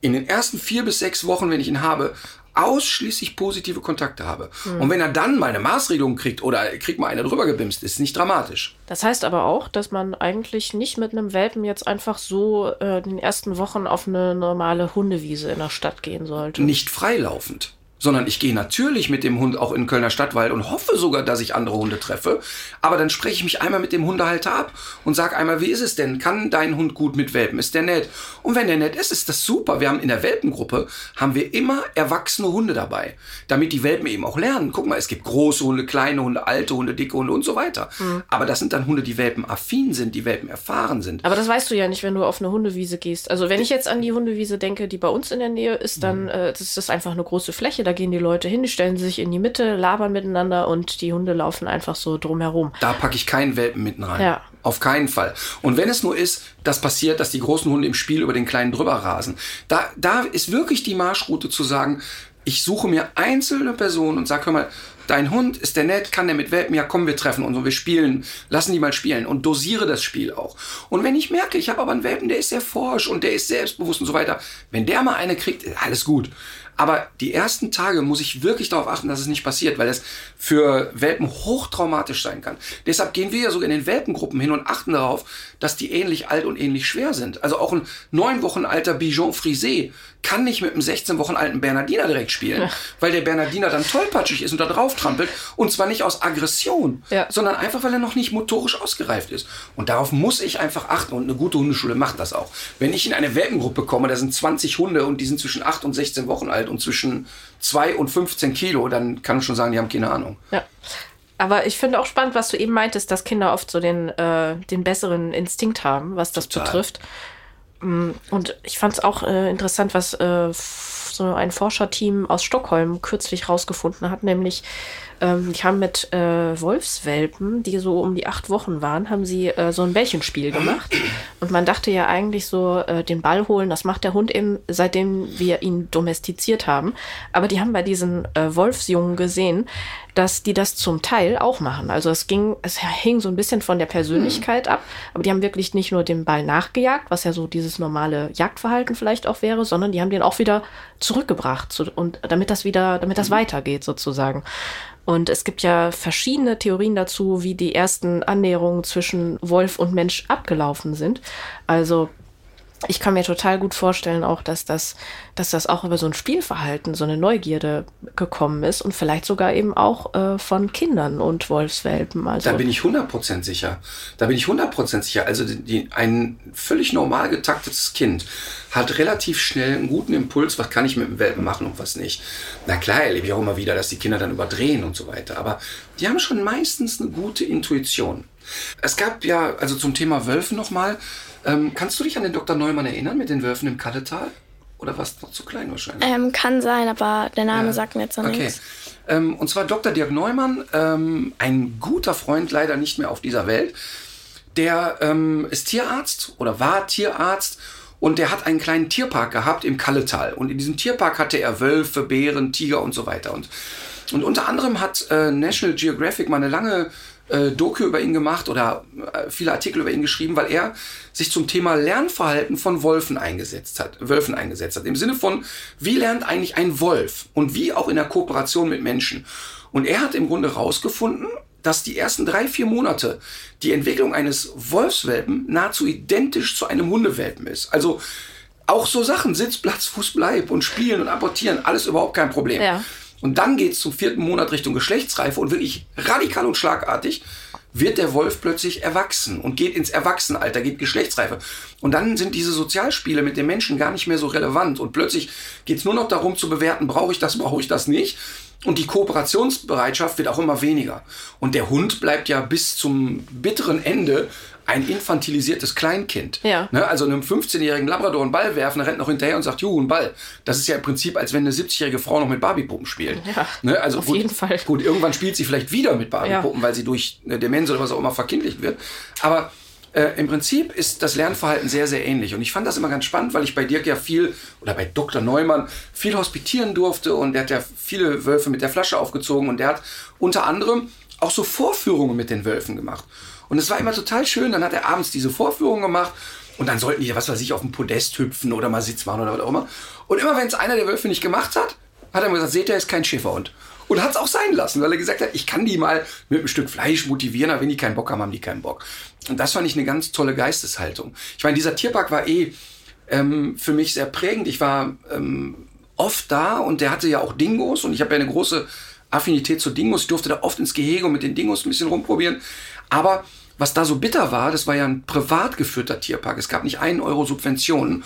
in den ersten vier bis sechs Wochen, wenn ich ihn habe, ausschließlich positive Kontakte habe. Mhm. Und wenn er dann mal eine Maßregelung kriegt oder kriegt mal eine drüber gebimst, ist nicht dramatisch. Das heißt aber auch, dass man eigentlich nicht mit einem Welpen jetzt einfach so äh, in den ersten Wochen auf eine normale Hundewiese in der Stadt gehen sollte. Nicht freilaufend sondern ich gehe natürlich mit dem Hund auch in Kölner Stadtwald und hoffe sogar, dass ich andere Hunde treffe. Aber dann spreche ich mich einmal mit dem Hundehalter ab und sage einmal, wie ist es denn? Kann dein Hund gut mit Welpen? Ist der nett? Und wenn der nett ist, ist das super. Wir haben in der Welpengruppe haben wir immer erwachsene Hunde dabei, damit die Welpen eben auch lernen. Guck mal, es gibt große Hunde, kleine Hunde, alte Hunde, dicke Hunde und so weiter. Mhm. Aber das sind dann Hunde, die welpenaffin sind, die Welpen erfahren sind. Aber das weißt du ja nicht, wenn du auf eine Hundewiese gehst. Also wenn ich jetzt an die Hundewiese denke, die bei uns in der Nähe ist, dann mhm. äh, das ist einfach eine große Fläche. Da gehen die Leute hin, die stellen sich in die Mitte, labern miteinander und die Hunde laufen einfach so drumherum. Da packe ich keinen Welpen mitten rein. Ja. Auf keinen Fall. Und wenn es nur ist, das passiert, dass die großen Hunde im Spiel über den kleinen drüber rasen, da, da ist wirklich die Marschroute zu sagen, ich suche mir einzelne Personen und sage, hör mal, dein Hund, ist der nett, kann der mit Welpen, ja komm, wir treffen uns und wir spielen, lassen die mal spielen und dosiere das Spiel auch. Und wenn ich merke, ich habe aber einen Welpen, der ist sehr forsch und der ist selbstbewusst und so weiter, wenn der mal eine kriegt, alles gut. Aber die ersten Tage muss ich wirklich darauf achten, dass es nicht passiert, weil es für Welpen hochtraumatisch sein kann. Deshalb gehen wir ja sogar in den Welpengruppen hin und achten darauf, dass die ähnlich alt und ähnlich schwer sind. Also auch ein neun Wochen alter Bijon Frisé kann nicht mit einem 16 Wochen alten Bernardiner direkt spielen, ja. weil der Bernardiner dann tollpatschig ist und da drauf trampelt. Und zwar nicht aus Aggression, ja. sondern einfach, weil er noch nicht motorisch ausgereift ist. Und darauf muss ich einfach achten und eine gute Hundeschule macht das auch. Wenn ich in eine Welpengruppe komme, da sind 20 Hunde und die sind zwischen 8 und 16 Wochen alt und zwischen 2 und 15 Kilo, dann kann ich schon sagen, die haben keine Ahnung. Ja. Aber ich finde auch spannend, was du eben meintest, dass Kinder oft so den, äh, den besseren Instinkt haben, was das Total. betrifft. Mm, und ich fand es auch äh, interessant, was äh, so ein Forscherteam aus Stockholm kürzlich rausgefunden hat, nämlich ähm, die haben mit äh, Wolfswelpen, die so um die acht Wochen waren, haben sie äh, so ein Bällchenspiel gemacht. Und man dachte ja eigentlich so, äh, den Ball holen, das macht der Hund eben, seitdem wir ihn domestiziert haben. Aber die haben bei diesen äh, Wolfsjungen gesehen, dass die das zum Teil auch machen. Also es ging, es hing so ein bisschen von der Persönlichkeit ab, aber die haben wirklich nicht nur den Ball nachgejagt, was ja so dieses normale Jagdverhalten vielleicht auch wäre, sondern die haben den auch wieder zurückgebracht und damit das wieder, damit das weitergeht sozusagen. Und es gibt ja verschiedene Theorien dazu, wie die ersten Annäherungen zwischen Wolf und Mensch abgelaufen sind. Also ich kann mir total gut vorstellen auch, dass das, dass das auch über so ein Spielverhalten, so eine Neugierde gekommen ist und vielleicht sogar eben auch äh, von Kindern und Wolfswelpen. Also da bin ich 100% sicher. Da bin ich 100% sicher. Also die, die, ein völlig normal getaktetes Kind hat relativ schnell einen guten Impuls, was kann ich mit dem Welpen machen und was nicht. Na klar, erlebe ich auch immer wieder, dass die Kinder dann überdrehen und so weiter. Aber die haben schon meistens eine gute Intuition. Es gab ja, also zum Thema Wölfe nochmal, ähm, kannst du dich an den Dr. Neumann erinnern mit den Wölfen im Kalletal? Oder warst du noch zu klein wahrscheinlich? Ähm, kann sein, aber der Name ja. sagt mir jetzt noch okay. nichts. Ähm, und zwar Dr. Dirk Neumann, ähm, ein guter Freund, leider nicht mehr auf dieser Welt. Der ähm, ist Tierarzt oder war Tierarzt und der hat einen kleinen Tierpark gehabt im Kalletal. Und in diesem Tierpark hatte er Wölfe, Bären, Tiger und so weiter. Und Und unter anderem hat äh, National Geographic mal eine lange äh, Doku über ihn gemacht oder äh, viele Artikel über ihn geschrieben, weil er sich zum Thema Lernverhalten von Wolfen eingesetzt hat, Wölfen eingesetzt hat. Im Sinne von, wie lernt eigentlich ein Wolf und wie auch in der Kooperation mit Menschen. Und er hat im Grunde herausgefunden, dass die ersten drei, vier Monate die Entwicklung eines Wolfswelpen nahezu identisch zu einem Hundewelpen ist. Also auch so Sachen, Sitz, Platz, Fuß, Bleib und Spielen und Apportieren, alles überhaupt kein Problem. Ja. Und dann geht's zum vierten Monat Richtung Geschlechtsreife und wirklich radikal und schlagartig wird der Wolf plötzlich erwachsen und geht ins Erwachsenenalter, geht Geschlechtsreife. Und dann sind diese Sozialspiele mit den Menschen gar nicht mehr so relevant. Und plötzlich geht's nur noch darum zu bewerten, brauche ich das, brauche ich das nicht. Und die Kooperationsbereitschaft wird auch immer weniger. Und der Hund bleibt ja bis zum bitteren Ende ein infantilisiertes Kleinkind. Ja. Ne, also einem 15-jährigen Labrador einen Ball werfen, der rennt noch hinterher und sagt, juhu, ein Ball. Das ist ja im Prinzip, als wenn eine 70-jährige Frau noch mit Barbiepuppen spielt. Ja, ne, also auf gut, jeden Fall. Gut, irgendwann spielt sie vielleicht wieder mit Barbiepuppen, weil sie durch eine Demenz oder was auch immer verkindlicht wird. Aber äh, im Prinzip ist das Lernverhalten sehr, sehr ähnlich. Und ich fand das immer ganz spannend, weil ich bei Dirk ja viel, oder bei Dr. Neumann, viel hospitieren durfte und der hat ja viele Wölfe mit der Flasche aufgezogen und der hat unter anderem auch so Vorführungen mit den Wölfen gemacht. Und es war immer total schön. Dann hat er abends diese Vorführung gemacht und dann sollten die, was weiß ich, auf dem Podest hüpfen oder mal Sitz machen oder was auch immer. Und immer wenn es einer der Wölfe nicht gemacht hat, hat er mir gesagt, seht ihr, ist kein Schäferhund. Und hat es auch sein lassen, weil er gesagt hat, ich kann die mal mit einem Stück Fleisch motivieren, aber wenn die keinen Bock haben, haben die keinen Bock. Und das fand ich eine ganz tolle Geisteshaltung. Ich meine, dieser Tierpark war eh ähm, für mich sehr prägend. Ich war ähm, oft da und der hatte ja auch Dingos und ich habe ja eine große Affinität zu Dingos. Ich durfte da oft ins Gehege und mit den Dingos ein bisschen rumprobieren. Aber was da so bitter war, das war ja ein privat geführter Tierpark. Es gab nicht einen Euro Subventionen.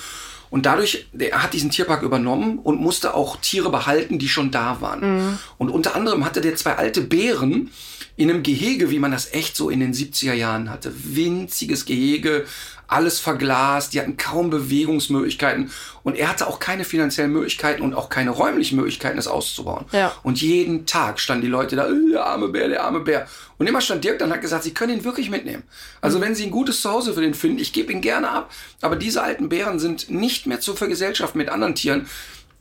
Und dadurch, er hat diesen Tierpark übernommen und musste auch Tiere behalten, die schon da waren. Und unter anderem hatte der zwei alte Bären in einem Gehege, wie man das echt so in den 70er Jahren hatte. Winziges Gehege, alles verglast, die hatten kaum Bewegungsmöglichkeiten und er hatte auch keine finanziellen Möglichkeiten und auch keine räumlichen Möglichkeiten, das auszubauen. Ja. Und jeden Tag standen die Leute da, "Äh, der arme Bär, der arme Bär. Und immer stand Dirk dann und hat gesagt, sie können ihn wirklich mitnehmen. Also wenn sie ein gutes Zuhause für den finden, ich gebe ihn gerne ab. Aber diese alten Bären sind nicht mehr zu vergesellschaften mit anderen Tieren.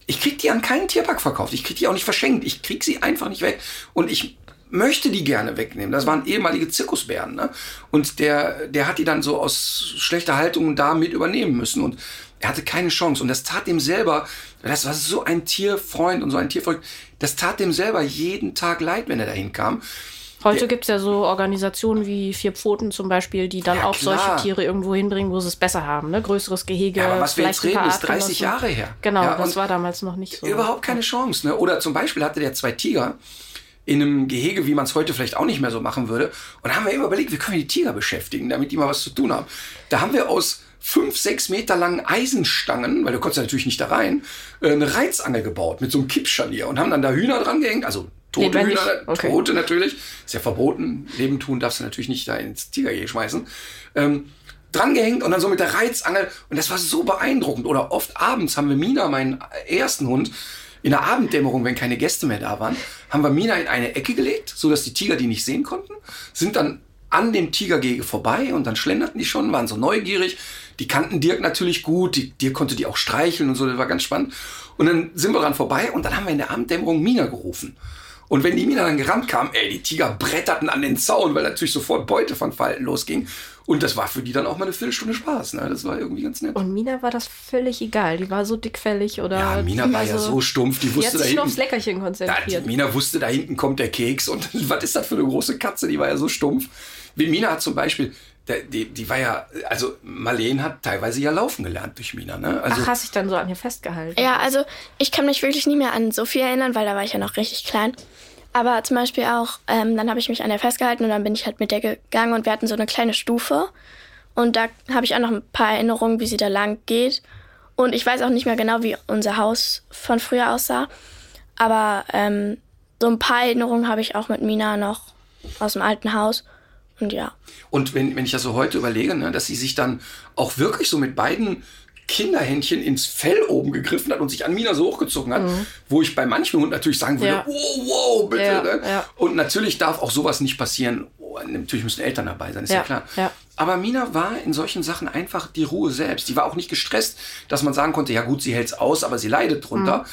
Ich krieg die an keinen Tierpark verkauft. Ich krieg die auch nicht verschenkt. Ich krieg sie einfach nicht weg. Und ich möchte die gerne wegnehmen. Das waren ehemalige Zirkusbären. Ne? Und der, der hat die dann so aus schlechter Haltung da mit übernehmen müssen. Und er hatte keine Chance. Und das tat dem selber, das war so ein Tierfreund und so ein Tierfreund, das tat dem selber jeden Tag leid, wenn er dahin kam. Heute Der- gibt's ja so Organisationen wie Vier Pfoten zum Beispiel, die dann Ja, auch klar. solche Tiere irgendwo hinbringen, wo sie es besser haben. Ne? Größeres Gehege. Ja, aber was wir vielleicht jetzt ein paar reden, ist 30 Artgenossen. Jahre her. Genau, Ja, das war damals noch nicht so. Überhaupt keine Chance. Ne? Oder zum Beispiel hatte der zwei Tiger in einem Gehege, wie man es heute vielleicht auch nicht mehr so machen würde. Und da haben wir immer überlegt, wie können wir die Tiger beschäftigen, damit die mal was zu tun haben. Da haben wir aus fünf, sechs Meter langen Eisenstangen, weil du konntest ja natürlich nicht da rein, äh, eine Reizangel gebaut mit so einem Kippscharnier und haben dann da Hühner dran gehängt, also tote? Hühner, Okay. tote natürlich. Ist ja verboten. Leben tun darfst du natürlich nicht da ins Tigergehege schmeißen. Ähm, drangehängt und dann so mit der Reizangel. Und das war so beeindruckend. Oder oft abends haben wir Mina, meinen ersten Hund, in der Abenddämmerung, wenn keine Gäste mehr da waren, haben wir Mina in eine Ecke gelegt, so dass die Tiger die nicht sehen konnten, sind dann an dem Tigergehege vorbei und dann schlenderten die schon, waren so neugierig. Die kannten Dirk natürlich gut, die, Dirk konnte die auch streicheln und so, das war ganz spannend. Und dann sind wir dran vorbei und dann haben wir in der Abenddämmerung Mina gerufen. Und wenn die Mina dann gerannt kam, ey, die Tiger bretterten an den Zaun, weil natürlich sofort Beutefangverhalten losging. Und das war für die dann auch mal eine Viertelstunde Spaß. Ne? Das war irgendwie ganz nett. Und Mina war das völlig egal. Die war so dickfällig oder. ja, Mina war ja so stumpf, die Die hat wusste da sich nur aufs hinten. Leckerchen Ja, konzentriert. die Mina wusste, da hinten kommt der Keks. Und was ist das für eine große Katze? Die war ja so stumpf. Wie Mina hat zum Beispiel, die, die war ja, also Marleen hat teilweise ja laufen gelernt durch Mina. Ne? Also, Ach, hast dich dann so an ihr festgehalten? Ja, also ich kann mich wirklich nie mehr an so viel erinnern, weil da war ich ja noch richtig klein. Aber zum Beispiel auch, ähm, dann habe ich mich an der festgehalten und dann bin ich halt mit der gegangen und wir hatten so eine kleine Stufe. Und da habe ich auch noch ein paar Erinnerungen, wie sie da lang geht. Und ich weiß auch nicht mehr genau, wie unser Haus von früher aussah. Aber ähm, so ein paar Erinnerungen habe ich auch mit Mina noch aus dem alten Haus. Und ja. Und wenn, wenn ich das so heute überlege, ne, dass sie sich dann auch wirklich so mit beiden Kinderhändchen ins Fell oben gegriffen hat und sich an Mina so hochgezogen hat, wo ich bei manchen Hunden natürlich sagen würde, Ja. wow, wow, bitte. Ja, ne? ja. Und natürlich darf auch sowas nicht passieren. Oh, natürlich müssen Eltern dabei sein, ist ja, klar. ja. Aber Mina war in solchen Sachen einfach die Ruhe selbst. Die war auch nicht gestresst, dass man sagen konnte, ja gut, sie hält's aus, aber sie leidet drunter.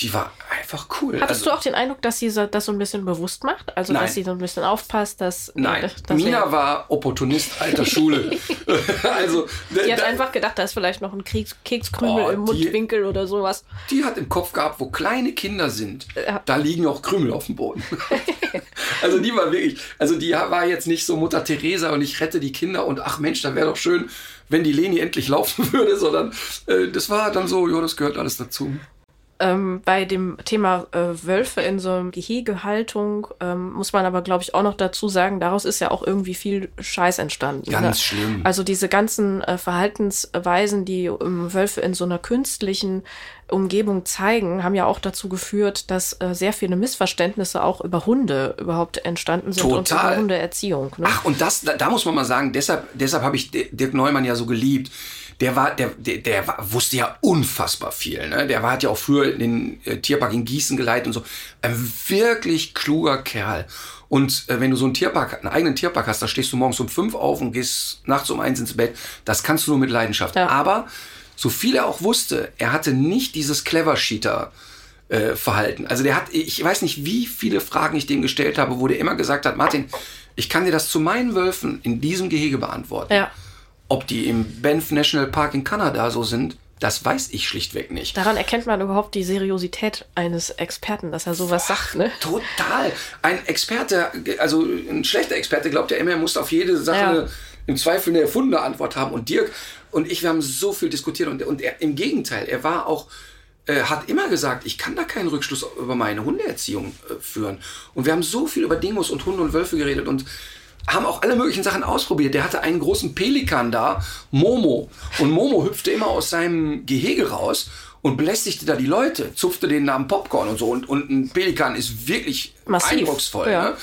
Die war einfach cool. Hattest also, du auch den Eindruck, dass sie das so ein bisschen bewusst macht? Also, nein. dass sie so ein bisschen aufpasst, dass. Nein, dass, dass Mina war Opportunist alter Schule. also, die hat da, einfach gedacht, da ist vielleicht noch ein Kriegs Kekskrümel oh, im Mundwinkel oder sowas. Die hat im Kopf gehabt, wo kleine Kinder sind, ja. da liegen auch Krümel auf dem Boden. also, die war wirklich, also, die war jetzt nicht so Mutter Teresa und ich rette die Kinder und ach Mensch, da wäre doch schön, wenn die Leni endlich laufen würde, sondern äh, das war dann so, ja, das gehört alles dazu. Ähm, bei dem Thema äh, Wölfe in so einer Gehegehaltung ähm, muss man aber, glaube ich, auch noch dazu sagen, daraus ist ja auch irgendwie viel Scheiß entstanden. Ganz ne? schlimm. Also diese ganzen äh, Verhaltensweisen, die ähm, Wölfe in so einer künstlichen Umgebung zeigen, haben ja auch dazu geführt, dass äh, sehr viele Missverständnisse auch über Hunde überhaupt entstanden sind Total. und über Hundeerziehung. Ne? Ach, und das, da, da muss man mal sagen, deshalb, deshalb habe ich Dirk Neumann ja so geliebt der war, der, der, der war, wusste ja unfassbar viel. Ne? Der war, hat ja auch früher den äh, Tierpark in Gießen geleitet und so. Ein wirklich kluger Kerl. Und äh, wenn du so einen Tierpark, einen eigenen Tierpark hast, da stehst du morgens um fünf auf und gehst nachts um eins ins Bett. Das kannst du nur mit Leidenschaft. Ja. Aber so viel er auch wusste, er hatte nicht dieses Clever Cheater. Äh, Verhalten. Also der hat, ich weiß nicht, wie viele Fragen ich dem gestellt habe, wo der immer gesagt hat, Martin, ich kann dir das zu meinen Wölfen in diesem Gehege beantworten. Ja. Ob die im Banff National Park in Kanada so sind, das weiß ich schlichtweg nicht. Daran erkennt man überhaupt die Seriosität eines Experten, dass er sowas Boah, sagt, ne? Total. Ein Experte, also ein schlechter Experte glaubt ja immer, er muss auf jede Sache ja. im Zweifel eine erfundene Antwort haben. Und Dirk und ich, wir haben so viel diskutiert und, und er, im Gegenteil, er war auch, äh, hat immer gesagt, ich kann da keinen Rückschluss über meine Hundeerziehung äh, führen. Und wir haben so viel über Dingos und Hunde und Wölfe geredet und haben auch alle möglichen Sachen ausprobiert. Der hatte einen großen Pelikan da, Momo. Und Momo hüpfte immer aus seinem Gehege raus und belästigte da die Leute, zupfte den Namen Popcorn und so. Und, und ein Pelikan ist wirklich Massiv. eindrucksvoll. Ja. Ne?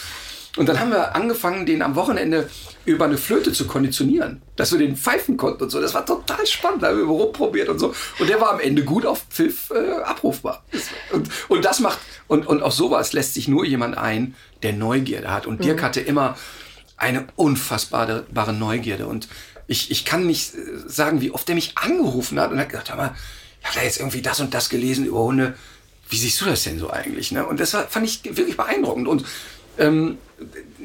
Und dann haben wir angefangen, den am Wochenende über eine Flöte zu konditionieren, dass wir den pfeifen konnten und so. Das war total spannend, da haben wir rumprobiert und so. Und der war am Ende gut auf Pfiff äh, abrufbar. Und, und das macht, und, und auf sowas lässt sich nur jemand ein, der Neugierde hat. Und Dirk mhm. hatte immer eine unfassbare Neugierde. Und ich, ich kann nicht äh, sagen, wie oft er mich angerufen hat und hat gesagt, hör mal, ich habe da jetzt irgendwie das und das gelesen über Hunde. Wie siehst du das denn so eigentlich? Ne? Und das fand ich wirklich beeindruckend. Und ähm,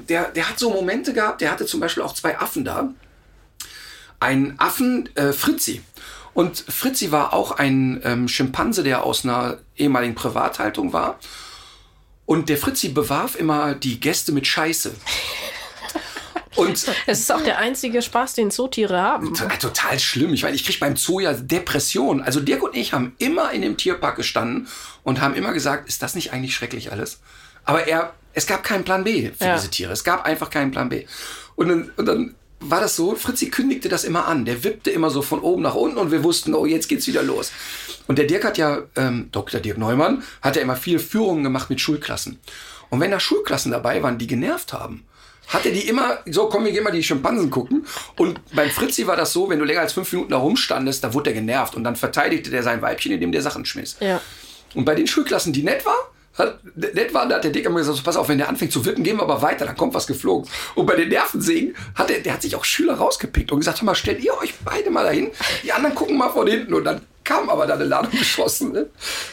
der, der hat so Momente gehabt, der hatte zum Beispiel auch zwei Affen da. Ein Affen, äh, Fritzi. Und Fritzi war auch ein ähm, Schimpanse, der aus einer ehemaligen Privathaltung war. Und der Fritzi bewarf immer die Gäste mit Scheiße. Und es ist auch der einzige Spaß, den Zootiere haben. Total schlimm. Ich meine, ich kriege beim Zoo ja Depressionen. Also Dirk und ich haben immer in dem Tierpark gestanden und haben immer gesagt, ist das nicht eigentlich schrecklich alles? Aber er, es gab keinen Plan B für ja. diese Tiere. Es gab einfach keinen Plan B. Und dann, und dann war das so, Fritzi kündigte das immer an. Der wippte immer so von oben nach unten und wir wussten, oh, jetzt geht's wieder los. Und der Dirk hat ja, ähm, Dr. Dirk Neumann, hat ja immer viele Führungen gemacht mit Schulklassen. Und wenn da Schulklassen dabei waren, die genervt haben, hat er die immer, so komm, wir gehen mal die Schimpansen gucken. Und beim Fritzi war das so, wenn du länger als fünf Minuten da rumstandest, da wurde er genervt und dann verteidigte der sein Weibchen, indem der Sachen schmiss. Ja. Und bei den Schulklassen, die nett war, hat, nett war, da hat der Dick immer gesagt, so, pass auf, wenn der anfängt zu wippen, gehen wir aber weiter, dann kommt was geflogen. Und bei den Nervensägen hat er, der hat sich auch Schüler rausgepickt und gesagt, hör mal, stellt ihr euch beide mal dahin, die anderen gucken mal von hinten und dann kam aber da eine Ladung geschossen. Ne?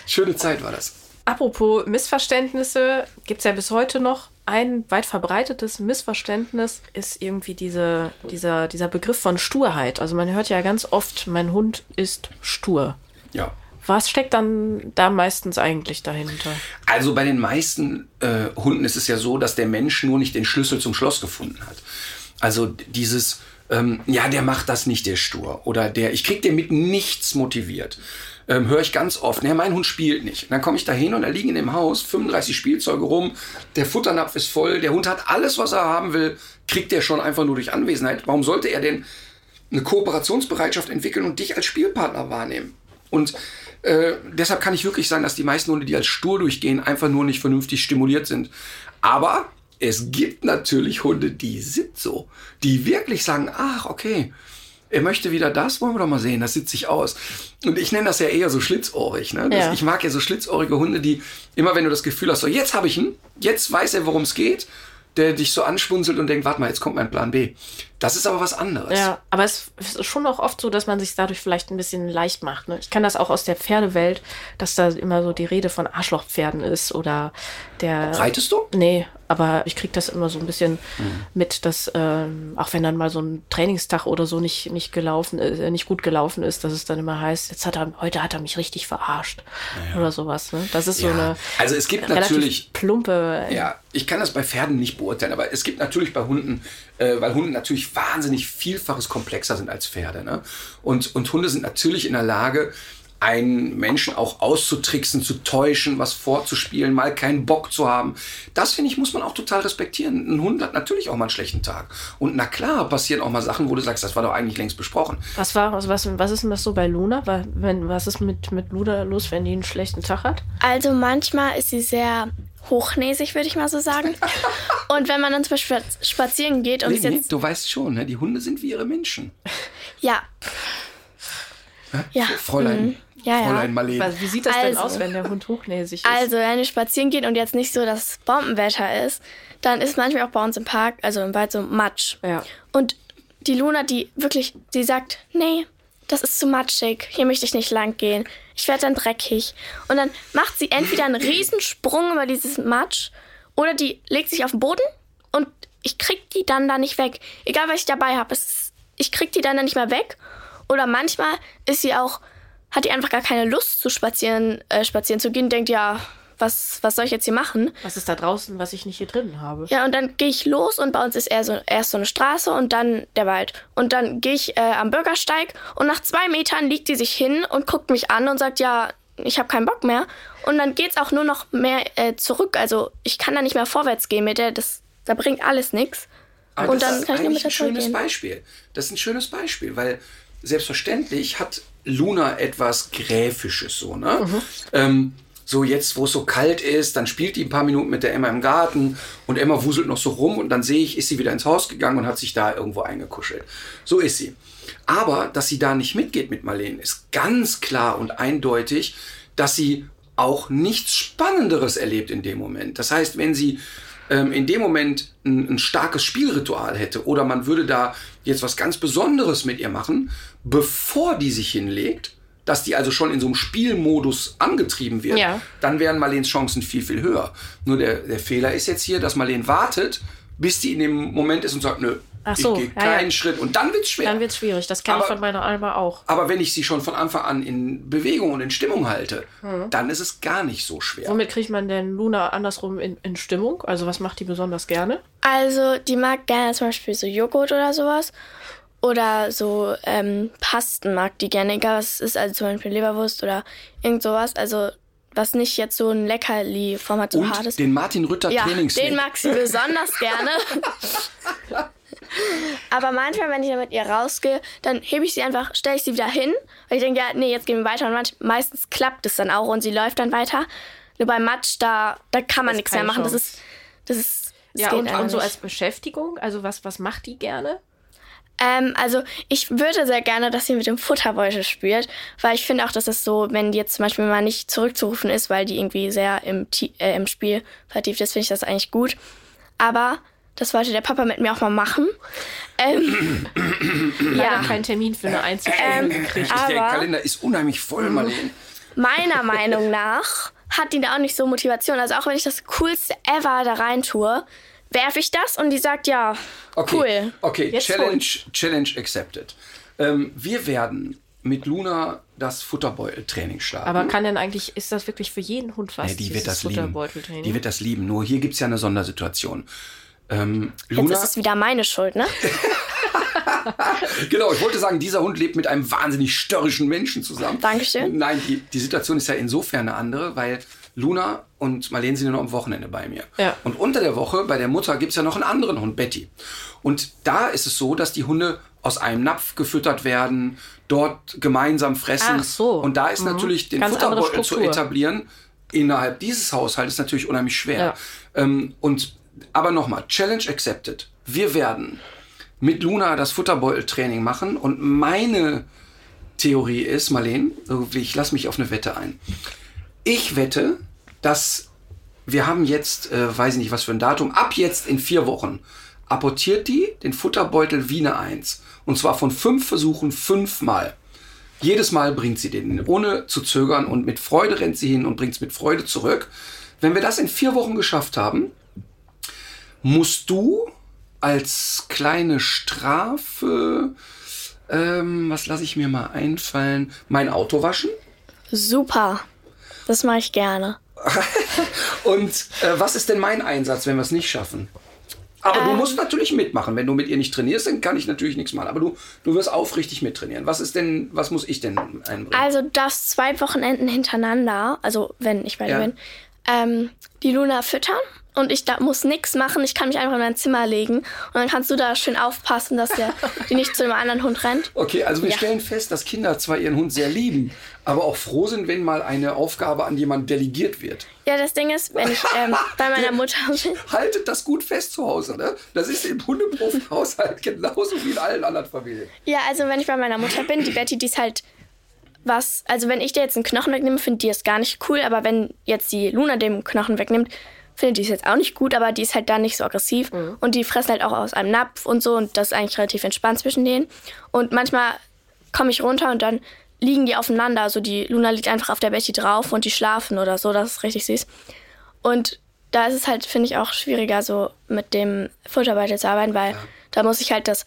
Schöne Zeit war das. Apropos Missverständnisse, gibt es ja bis heute noch. Ein weit verbreitetes Missverständnis ist irgendwie diese, dieser, dieser Begriff von Sturheit. Also man hört ja ganz oft, mein Hund ist stur. Ja. Was steckt dann da meistens eigentlich dahinter? Also bei den meisten äh, Hunden ist es ja so, dass der Mensch nur nicht den Schlüssel zum Schloss gefunden hat. Also dieses, ähm, ja, der macht das nicht, der stur. Oder der, ich krieg den mit nichts motiviert ähm, höre ich ganz oft, ne, mein Hund spielt nicht. Und dann komme ich da hin und da liegen in dem Haus 35 Spielzeuge rum, der Futternapf ist voll, der Hund hat alles, was er haben will, kriegt er schon einfach nur durch Anwesenheit. Warum sollte er denn eine Kooperationsbereitschaft entwickeln und dich als Spielpartner wahrnehmen? Und äh, deshalb kann ich wirklich sagen, dass die meisten Hunde, die als stur durchgehen, einfach nur nicht vernünftig stimuliert sind. Aber es gibt natürlich Hunde, die sind so, die wirklich sagen, ach, okay, er möchte wieder das, wollen wir doch mal sehen, das sieht sich aus. Und ich nenne das ja eher so schlitzohrig. Ne? Das, ja. Ich mag ja so schlitzohrige Hunde, die immer, wenn du das Gefühl hast, so jetzt habe ich ihn, jetzt weiß er, worum es geht, der dich so anschwunzelt und denkt, warte mal, jetzt kommt mein Plan B. Das ist aber was anderes. Ja, aber es ist schon auch oft so, dass man sich dadurch vielleicht ein bisschen leicht macht. Ne? Ich kann das auch aus der Pferdewelt, dass da immer so die Rede von Arschlochpferden ist oder der. Reitest du? Nee, aber ich kriege das immer so ein bisschen mit, dass ähm, auch wenn dann mal so ein Trainingstag oder so nicht, nicht gelaufen ist, äh, nicht gut gelaufen ist, dass es dann immer heißt, jetzt hat er, heute hat er mich richtig verarscht oder sowas. Ne? Das ist so Ja. eine Also es gibt natürlich- plumpe. Ja, ich kann das bei Pferden nicht beurteilen, aber es gibt natürlich bei Hunden, äh, weil Hunde natürlich wahnsinnig vielfaches komplexer sind als Pferde. Ne? Und, und Hunde sind natürlich in der Lage, einen Menschen auch auszutricksen, zu täuschen, was vorzuspielen, mal keinen Bock zu haben. Das finde ich, muss man auch total respektieren. Ein Hund hat natürlich auch mal einen schlechten Tag. Und na klar, passieren auch mal Sachen, wo du sagst, das war doch eigentlich längst besprochen. Was war, was, was, was ist denn das so bei Luna? Wenn, was ist mit, mit Luna los, wenn die einen schlechten Tag hat? Also manchmal ist sie sehr hochnäsig, würde ich mal so sagen. Und wenn man dann zum Beispiel spazieren geht und Leni, jetzt, du weißt schon, ne? die Hunde sind wie ihre Menschen. ja, ja, Fräulein, mhm. ja, ja. Fräulein Marlene. Was, wie sieht das denn Also- aus, wenn der Hund hochnäsig ist? Also, wenn wir spazieren gehen und jetzt nicht so das Bombenwetter ist, dann ist manchmal auch bei uns im Park, also im Wald, so Matsch. Ja. Und die Luna, die wirklich, die sagt, nee, das ist zu matschig, hier möchte ich nicht lang gehen. Ich werde dann dreckig. Und dann macht sie entweder einen Riesensprung über dieses Matsch oder die legt sich auf den Boden und ich krieg die dann da nicht weg. Egal, was ich dabei habe, ich krieg die dann da nicht mehr weg. Oder manchmal ist sie auch, hat die einfach gar keine Lust zu spazieren, äh, spazieren zu gehen, denkt, ja, was, was soll ich jetzt hier machen? was ist da draußen, was ich nicht hier drinnen habe? Ja, und dann gehe ich los und bei uns ist eher so, erst so eine Straße und dann der Wald. Und dann gehe ich äh, am Bürgersteig und nach zwei Metern liegt die sich hin und guckt mich an und sagt, ja, ich habe keinen Bock mehr. Und dann geht's auch nur noch mehr äh, zurück. Also ich kann da nicht mehr vorwärts gehen mit der. Das, da bringt alles nichts. Aber Und das dann ist kann ich nur eigentlich mit der ein schönes. Beispiel. Das ist ein schönes Beispiel, weil selbstverständlich hat Luna etwas Gräfisches so, ne? Mhm. Ähm, so jetzt, wo es so kalt ist, dann spielt die ein paar Minuten mit der Emma im Garten und Emma wuselt noch so rum und dann sehe ich, ist sie wieder ins Haus gegangen und hat sich da irgendwo eingekuschelt. So ist sie. Aber, dass sie da nicht mitgeht mit Marlene, ist ganz klar und eindeutig, dass sie auch nichts Spannenderes erlebt in dem Moment. Das heißt, wenn sie ähm, in dem Moment ein, ein starkes Spielritual hätte oder man würde da jetzt was ganz Besonderes mit ihr machen, bevor die sich hinlegt, dass die also schon in so einem Spielmodus angetrieben wird, Ja. dann wären Marleens Chancen viel, viel höher. Nur der, der Fehler ist jetzt hier, dass Marlene wartet, bis die in dem Moment ist und sagt, nö, Ach so, ich gehe ja, keinen ja. Schritt. Und dann wird's schwer. Dann wird es schwierig. Das kenne ich von meiner Alma auch. Aber wenn ich sie schon von Anfang an in Bewegung und in Stimmung halte, Hm. dann ist es gar nicht so schwer. Womit kriegt man denn Luna andersrum in, in Stimmung? Also was macht die besonders gerne? Also, die mag gerne zum Beispiel so Joghurt oder sowas. Oder so ähm, Pasten mag die gerne, egal was es ist, also zum Beispiel Leberwurst oder irgend sowas. Also, was nicht jetzt so ein Leckerli-Form hat, so und hartes. den Martin Rütter Ja, den mag sie besonders gerne. Aber manchmal, wenn ich dann mit ihr rausgehe, dann hebe ich sie einfach, stelle ich sie wieder hin, weil ich denke, ja, nee, jetzt gehen wir weiter. Und manch, meistens klappt es dann auch und sie läuft dann weiter. Nur beim Matsch, da, da kann man ist nichts mehr machen. Das Chance. ist, das ist, das Ja, geht und, und so nicht. als Beschäftigung, also was, was macht die gerne? Ähm, also ich würde sehr gerne, dass sie mit dem Futterbeutel spielt, weil ich finde auch, dass es so, wenn die jetzt zum Beispiel mal nicht zurückzurufen ist, weil die irgendwie sehr im, äh, im Spiel vertieft ist, finde ich das eigentlich gut. Aber das wollte der Papa mit mir auch mal machen. Ähm, ja, keinen Termin für eine Einzelstunde gekriegt. der aber- Kalender ist unheimlich voll, Marlene. meiner Meinung nach hat die da auch nicht so Motivation. Also auch wenn ich das coolste ever da rein tue, werfe ich das und die sagt, ja, Okay, cool. okay Jetzt Challenge, Challenge accepted. Ähm, wir werden mit Luna das Futterbeuteltraining starten. Aber kann denn eigentlich, ist das wirklich für jeden Hund was? Ja, die wird das lieben. Die wird das lieben. Nur hier gibt es ja eine Sondersituation. Ähm, Jetzt Luna, ist es wieder meine Schuld, ne? genau, ich wollte sagen, dieser Hund lebt mit einem wahnsinnig störrischen Menschen zusammen. Dankeschön. Nein, die, die Situation ist ja insofern eine andere, weil Luna und Marlene sind ja nur am Wochenende bei mir. Ja. Und unter der Woche bei der Mutter gibt es ja noch einen anderen Hund, Betty. Und da ist es so, dass die Hunde aus einem Napf gefüttert werden, dort gemeinsam fressen. Ach so. Und da ist Mhm. natürlich den Ganz Futterbeutel zu etablieren innerhalb dieses Haushaltes natürlich unheimlich schwer. Ja. Ähm, und aber nochmal, Challenge accepted. Wir werden mit Luna das Futterbeuteltraining machen und meine Theorie ist, Marlene, ich lasse mich auf eine Wette ein. Ich wette, dass wir haben jetzt, äh, weiß ich nicht was für ein Datum, ab jetzt in vier Wochen apportiert die den Futterbeutel wie eine Eins. Und zwar von fünf Versuchen fünfmal. Jedes Mal bringt sie den, ohne zu zögern und mit Freude rennt sie hin und bringt es mit Freude zurück. Wenn wir das in vier Wochen geschafft haben, musst du als kleine Strafe, ähm, was lasse ich mir mal einfallen, mein Auto waschen. Super. Das mache ich gerne. Und äh, was ist denn mein Einsatz, wenn wir es nicht schaffen? Aber du musst natürlich mitmachen. Wenn du mit ihr nicht trainierst, dann kann ich natürlich nichts machen. Aber du, du wirst aufrichtig mittrainieren. Was ist denn, was muss ich denn einbringen? Also darfst zwei Wochenenden hintereinander, also wenn ich bei dir Ja. bin, ähm, die Luna füttern und ich da muss nichts machen. Ich kann mich einfach in mein Zimmer legen und dann kannst du da schön aufpassen, dass der die nicht zu einem anderen Hund rennt. Okay, also wir Ja. stellen fest, dass Kinder zwar ihren Hund sehr lieben, aber auch froh sind, wenn mal eine Aufgabe an jemanden delegiert wird. Ja, das Ding ist, wenn ich ähm, bei meiner Mutter bin, Haltet das gut fest zu Hause. Ne? Das ist im Hundeprofi-Haushalt genauso wie in allen anderen Familien. ja, also wenn ich bei meiner Mutter bin, die Betty, die ist halt was, also wenn ich dir jetzt einen Knochen wegnehme, findet die es gar nicht cool, aber wenn jetzt die Luna den Knochen wegnimmt, findet die es jetzt auch nicht gut, aber die ist halt da nicht so aggressiv und die fressen halt auch aus einem Napf und so und das ist eigentlich relativ entspannt zwischen denen. Und manchmal komme ich runter und dann liegen die aufeinander, also die Luna liegt einfach auf der Betty drauf und die schlafen oder so, das ist richtig süß. Und da ist es halt, finde ich, auch schwieriger, so mit dem Futterbeutel zu arbeiten, weil da muss ich halt das,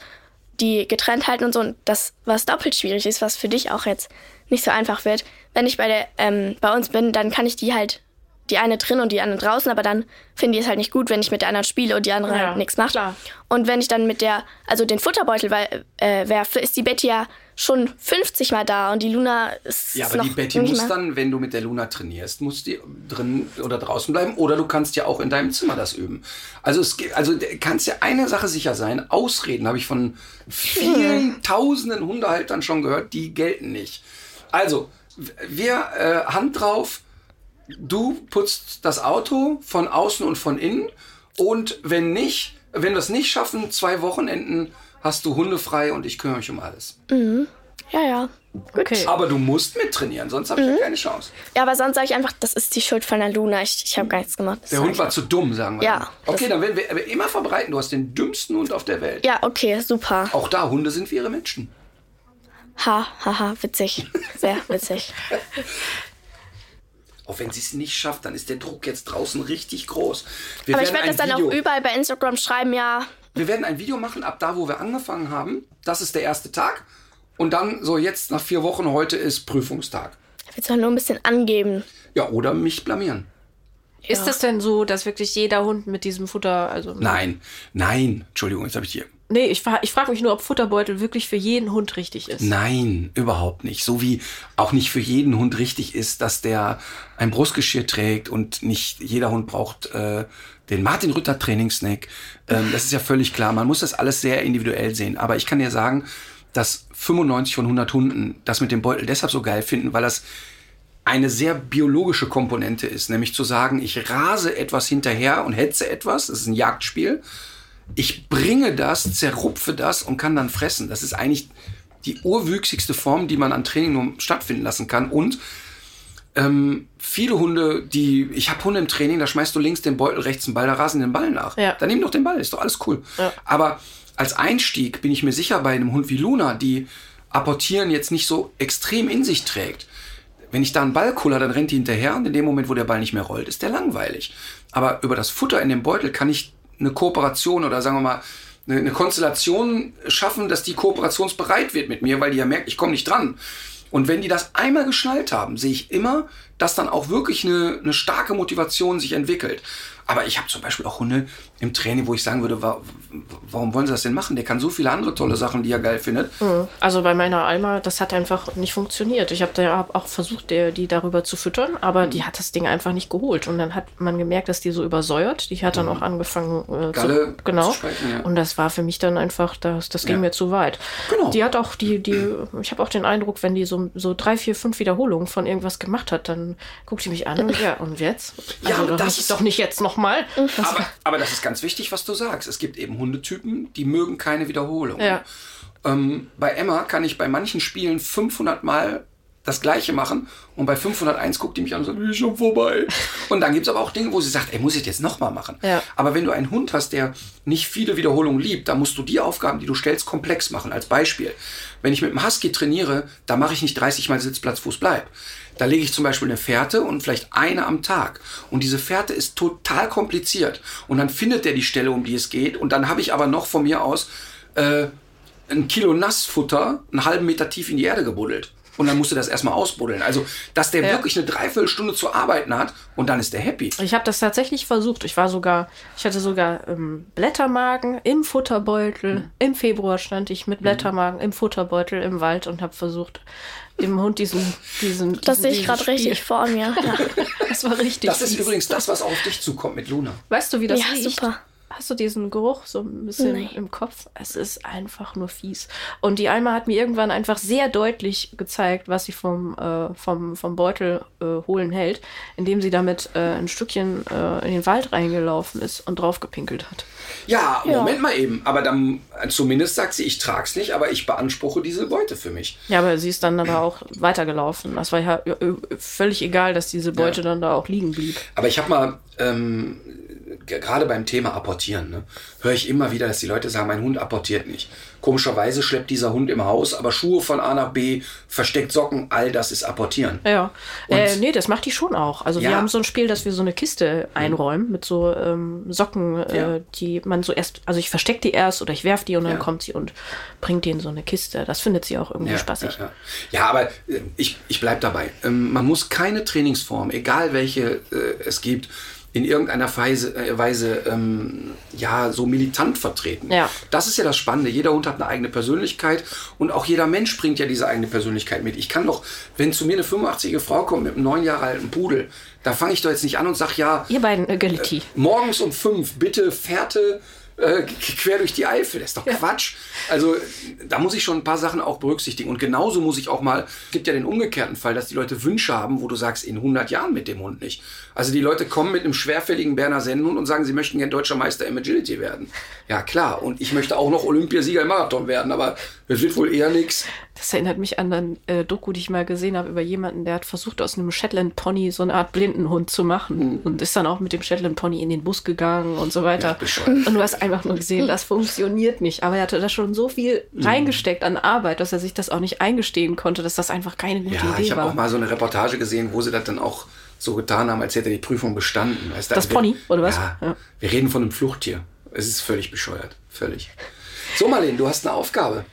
die getrennt halten und so. Und das, was doppelt schwierig ist, was für dich auch jetzt nicht so einfach wird. Wenn ich bei, der, ähm, bei uns bin, dann kann ich die halt, die eine drin und die andere draußen, aber dann finden die es halt nicht gut, wenn ich mit der anderen spiele und die andere Ja, halt nichts macht. klar. Und wenn ich dann mit der, also den Futterbeutel äh, werfe, ist die Betty ja schon 50 Mal da und die Luna ist Ja, aber noch die Betty muss mal- dann, wenn du mit der Luna trainierst, muss die drin oder draußen bleiben. Oder du kannst ja auch in deinem Zimmer das üben. Also es gibt, also du kannst ja eine Sache sicher sein. Ausreden habe ich von vielen tausenden Hundehaltern schon gehört, die gelten nicht. Also, wir äh, Hand drauf, du putzt das Auto von außen und von innen. Und wenn nicht, wenn wir es nicht schaffen, zwei Wochenenden hast du Hunde frei und ich kümmere mich um alles. Ja, ja. Okay. Aber du musst mittrainieren, sonst habe ich ja keine Chance. Ja, aber sonst sage ich einfach, das ist die Schuld von der Luna. Ich, ich habe gar nichts gemacht. Das Der Hund war zu dumm, sagen wir. Ja, dann. Okay, dann werden wir aber immer verbreiten. Du hast den dümmsten Hund auf der Welt. Ja, okay, super. Auch da, Hunde sind wie ihre Menschen. Ha, haha, witzig. Sehr witzig. Auch wenn sie es nicht schafft, dann ist der Druck jetzt draußen richtig groß. Wir Aber ich werden werde das ein dann Video, auch überall bei Instagram schreiben, ja. Wir werden ein Video machen, ab da, wo wir angefangen haben. Das ist der erste Tag. Und dann, so jetzt nach vier Wochen, heute ist Prüfungstag. Ich will es nur ein bisschen angeben. Ja, oder mich blamieren. Ist es denn so, dass wirklich jeder Hund mit diesem Futter, also Nein, nein, Entschuldigung, jetzt habe ich dir. Nee, ich, ich frage mich nur, ob Futterbeutel wirklich für jeden Hund richtig ist. Nein, überhaupt nicht. So wie auch nicht für jeden Hund richtig ist, dass der ein Brustgeschirr trägt und nicht jeder Hund braucht äh, den Martin Rütter Trainingssnack. Ähm, das ist ja völlig klar. Man muss das alles sehr individuell sehen. Aber ich kann dir sagen, dass 95 von 100 Hunden das mit dem Beutel deshalb so geil finden, weil das eine sehr biologische Komponente ist, nämlich zu sagen, ich rase etwas hinterher und hetze etwas, das ist ein Jagdspiel. Ich bringe das, zerrupfe das und kann dann fressen. Das ist eigentlich die urwüchsigste Form, die man an Training nur stattfinden lassen kann. Und ähm, viele Hunde, die, ich habe Hunde im Training, da schmeißt du links den Beutel, rechts den Ball, da rasen den Ball nach. Ja. Dann nimm doch den Ball, ist doch alles cool. Aber als Einstieg bin ich mir sicher, bei einem Hund wie Luna, die Apportieren jetzt nicht so extrem in sich trägt, wenn ich da einen Ball kuller, dann rennt die hinterher und in dem Moment, wo der Ball nicht mehr rollt, ist der langweilig. Aber über das Futter in dem Beutel kann ich eine Kooperation oder sagen wir mal eine, Konstellation schaffen, dass die kooperationsbereit wird mit mir, weil die ja merkt, ich komme nicht dran. Und wenn die das einmal geschnallt haben, sehe ich immer, dass dann auch wirklich eine, eine starke Motivation sich entwickelt. Aber ich habe zum Beispiel auch Hunde im Training, wo ich sagen würde, wa warum wollen sie das denn machen? Der kann so viele andere tolle Sachen, die er geil findet. Also bei meiner Alma, das hat einfach nicht funktioniert. Ich habe da ja auch versucht, der, die darüber zu füttern, aber Mhm. die hat das Ding einfach nicht geholt. Und dann hat man gemerkt, dass die so übersäuert. Die hat dann auch angefangen äh, Mhm. Galle zu, genau. zu speichern, ja. Und das war für mich dann einfach, das, das ging Ja. mir zu weit. Genau. Die hat auch die, die, ich habe auch den Eindruck, wenn die so, so drei, vier, fünf Wiederholungen von irgendwas gemacht hat, dann guckt die mich an und ja, und jetzt? Ja, also doch, das ist- doch nicht jetzt nochmal. Aber, aber das ist ganz wichtig, was du sagst. Es gibt eben Hundetypen, die mögen keine Wiederholung. Ja. Ähm, bei Emma kann ich bei manchen Spielen 500 Mal das Gleiche machen und bei 501 guckt die mich an und sagt, ist schon vorbei. Und dann gibt's aber auch Dinge, wo sie sagt, ey, muss ich das jetzt nochmal machen? Ja. Aber wenn du einen Hund hast, der nicht viele Wiederholungen liebt, dann musst du die Aufgaben, die du stellst, komplex machen. Als Beispiel, wenn ich mit einem Husky trainiere, da mache ich nicht 30 Mal Sitzplatz, Fuß, Bleib. Da lege ich zum Beispiel eine Fährte und vielleicht eine am Tag. Und diese Fährte ist total kompliziert. Und dann findet der die Stelle, um die es geht. Und dann habe ich aber noch von mir aus äh, ein Kilo Nassfutter einen halben Meter tief in die Erde gebuddelt. Und dann musst du das erstmal ausbuddeln. Also, dass der Ja. wirklich eine Dreiviertelstunde zu arbeiten hat und dann ist der happy. Ich habe das tatsächlich versucht. Ich war sogar, ich hatte sogar ähm, Blättermagen im Futterbeutel. Hm. Im Februar stand ich mit Blättermagen im Futterbeutel im Wald und habe versucht, dem Hund diesen, diesen. Das sehe ich gerade richtig vor mir. Ja, Das war richtig. Das ist fies. übrigens das, was auch auf dich zukommt mit Luna. Weißt du, wie das ja riecht? super. Hast du diesen Geruch so ein bisschen Nee. im Kopf? Es ist einfach nur fies. Und die Alma hat mir irgendwann einfach sehr deutlich gezeigt, was sie vom, äh, vom, vom Beutel äh, holen hält, indem sie damit äh, ein Stückchen äh, in den Wald reingelaufen ist und drauf gepinkelt hat. Ja, Ja. Moment mal eben. Aber dann zumindest sagt sie, ich trag's nicht, aber ich beanspruche diese Beute für mich. Ja, aber sie ist dann aber auch weitergelaufen. Das war ja völlig egal, dass diese Beute dann da auch liegen blieb. Aber ich habe mal, ähm, gerade beim Thema Apportieren, ne, höre ich immer wieder, dass die Leute sagen, mein Hund apportiert nicht. Komischerweise schleppt dieser Hund im Haus, aber Schuhe von A nach B, versteckt Socken, all das ist Apportieren. Ja, Und- äh, nee, das macht die schon auch. Also wir Ja. haben so ein Spiel, dass wir so eine Kiste einräumen mit so ähm, Socken, Ja. äh, die man so erst, also ich verstecke die erst oder ich werf die und dann Ja. kommt sie und bringt die in so eine Kiste. Das findet sie auch irgendwie spaßig. Ja, aber äh, ich, ich bleib dabei. Ähm, man muss keine Trainingsform, egal welche äh, es gibt, in irgendeiner Weise, äh, Weise ähm, ja, so militant vertreten. Ja. Das ist ja das Spannende. Jeder Hund hat eine eigene Persönlichkeit und auch jeder Mensch bringt ja diese eigene Persönlichkeit mit. Ich kann doch, wenn zu mir eine 85-jährige Frau kommt mit einem neun Jahre alten Pudel, da fange ich doch jetzt nicht an und sag ja, Ihr beiden äh, Agility. morgens um fünf bitte Fährte äh, quer durch die Eifel. Das ist doch Quatsch. Also da muss ich schon ein paar Sachen auch berücksichtigen. Und genauso muss ich auch mal, es gibt ja den umgekehrten Fall, dass die Leute Wünsche haben, wo du sagst, in 100 Jahren mit dem Hund nicht. Also die Leute kommen mit einem schwerfälligen Berner Sennenhund und sagen, sie möchten gerne deutscher Meister im Agility werden. Ja klar, und ich möchte auch noch Olympiasieger im Marathon werden, aber es wird wohl eher nix. Das erinnert mich an eine äh, Doku, die ich mal gesehen habe über jemanden, der hat versucht, aus einem Shetland Pony so eine Art Blindenhund zu machen und ist dann auch mit dem Shetland Pony in den Bus gegangen und so weiter. Ja, und du hast einfach nur gesehen, das funktioniert nicht. Aber er hatte da schon so viel reingesteckt an Arbeit, dass er sich das auch nicht eingestehen konnte, dass das einfach keine gute Ja, Idee ich habe war. auch mal so eine Reportage gesehen, wo sie das dann auch so getan haben, als hätte er die Prüfung bestanden. Weißt du, Das also Pony, oder was? Ja, Ja. Wir reden von einem Fluchttier. Es ist völlig bescheuert. Völlig. So, Marlene, du hast eine Aufgabe.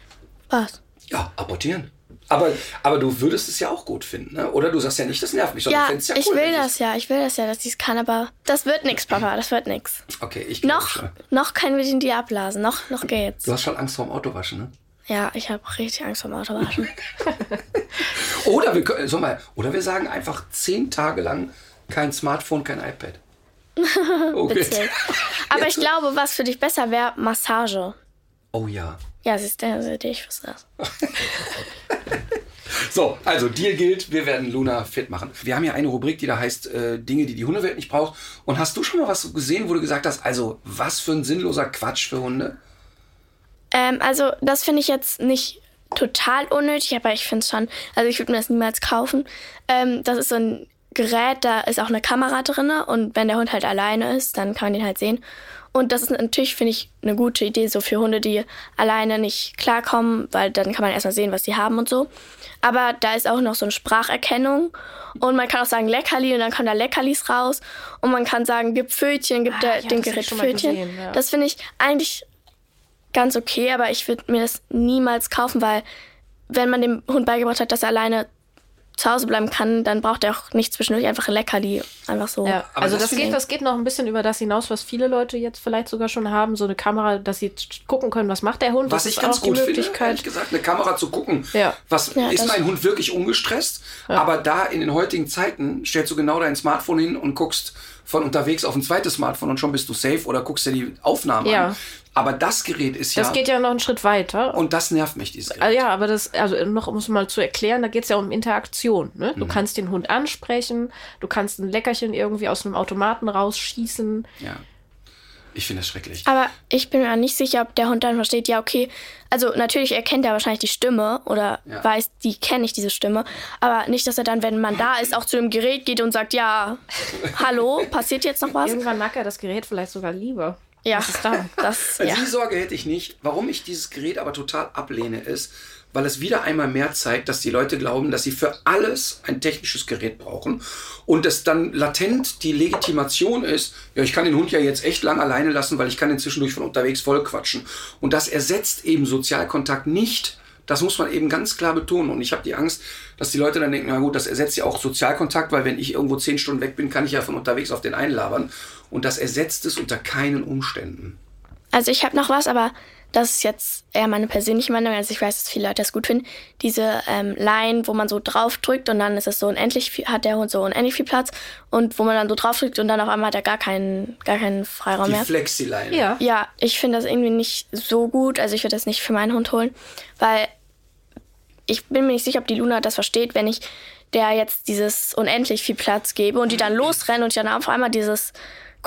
Was? Ja, apportieren. Aber, aber du würdest es ja auch gut finden, ne? Oder du sagst ja nicht, das nervt mich, sondern Ja, du findest ja ich cool. will ich- das ja. Ich will das ja, dass sie es kann, aber das wird nix, Papa. Das wird nix. Okay, ich Noch, schon. noch können wir den dir ablasen. Noch, noch geht's. Du hast schon Angst vorm Autowaschen, ne? Ja, ich habe richtig Angst vor dem Autowaschen. Oder wir, können- so mal, oder wir sagen einfach zehn Tage lang kein Smartphone, kein iPad. Okay. Aber ich glaube, was für dich besser wäre, Massage. Oh ja. Ja, siehst du, ihr, ich wusste das. So, also Deal gilt, wir werden Luna fit machen. Wir haben ja eine Rubrik, die da heißt äh, Dinge, die die Hundewelt nicht braucht. Und hast du schon mal was gesehen, wo du gesagt hast, also was für ein sinnloser Quatsch für Hunde? Ähm, also, das finde ich jetzt nicht total unnötig, aber ich finde es schon, also ich würde mir das niemals kaufen. Ähm, das ist so ein Gerät, da ist auch eine Kamera drin und wenn der Hund halt alleine ist, dann kann man den halt sehen. Und das ist natürlich, finde ich, eine gute Idee, so für Hunde, die alleine nicht klarkommen, weil dann kann man erstmal sehen, was sie haben und so. Aber da ist auch noch so eine Spracherkennung und man kann auch sagen Leckerli und dann kommen da Leckerlis raus und man kann sagen, gib Pfötchen, gibt Ah, der, ja, dem Gerät Pfötchen. gesehen, ja. Das finde ich eigentlich ganz okay, aber ich würde mir das niemals kaufen, weil wenn man dem Hund beigebracht hat, dass er alleine zu Hause bleiben kann, dann braucht er auch nicht zwischendurch einfach ein Leckerli. Einfach so. Ja, Aber also das das, geht, das geht noch ein bisschen über das hinaus, was viele Leute jetzt vielleicht sogar schon haben, so eine Kamera, dass sie gucken können, was macht der Hund. Was das ich ist ganz auch die gut finde, Möglichkeit. ehrlich gesagt, eine Kamera zu gucken. Ja. Was Ja, ist mein Hund wirklich ungestresst? Aber da in den heutigen Zeiten stellst du genau dein Smartphone hin und guckst von unterwegs auf ein zweites Smartphone und schon bist du safe oder guckst dir die Aufnahme Ja. an. Aber das Gerät ist ja Das geht ja noch einen Schritt weiter. und das nervt mich dieses Gerät. Ah, ja, aber das, also noch um es mal zu erklären, da geht es ja um Interaktion. Ne? Du kannst den Hund ansprechen, du kannst ein Leckerchen irgendwie aus einem Automaten rausschießen. Ja. Ich finde das schrecklich. Aber ich bin mir nicht sicher, ob der Hund dann versteht, ja, okay, also natürlich erkennt er wahrscheinlich die Stimme oder Ja. weiß, die kenne ich diese Stimme, aber nicht, dass er dann, wenn man da ist, auch zu dem Gerät geht und sagt, ja, hallo, passiert jetzt noch was? Irgendwann mag er das Gerät vielleicht sogar lieber. Ja, Was ist da? das, Also ja. Die Sorge hätte ich nicht. Warum ich dieses Gerät aber total ablehne, ist, weil es wieder einmal mehr zeigt, dass die Leute glauben, dass sie für alles ein technisches Gerät brauchen und es dann latent die Legitimation ist, ja, ich kann den Hund ja jetzt echt lang alleine lassen, weil ich kann ihn zwischendurch von unterwegs voll quatschen. Und das ersetzt eben Sozialkontakt nicht. Das muss man eben ganz klar betonen. Und ich habe die Angst, dass die Leute dann denken, na gut, das ersetzt ja auch Sozialkontakt, weil wenn ich irgendwo zehn Stunden weg bin, kann ich ja von unterwegs auf den einlabern. Und das ersetzt es unter keinen Umständen. Also ich habe noch was, aber das ist jetzt eher meine persönliche Meinung. Also ich weiß, dass viele Leute das gut finden. Diese ähm, Line, wo man so drauf drückt und dann ist es so unendlich viel, hat der Hund so unendlich viel Platz und wo man dann so drauf drückt und dann auf einmal hat er gar keinen, gar keinen Freiraum Die mehr. Flexileine. Ja. Ja, ich finde das irgendwie nicht so gut. Also ich würde das nicht für meinen Hund holen, weil ich bin mir nicht sicher, ob die Luna das versteht, wenn ich der jetzt dieses unendlich viel Platz gebe und die dann losrennen und ich dann auf einmal dieses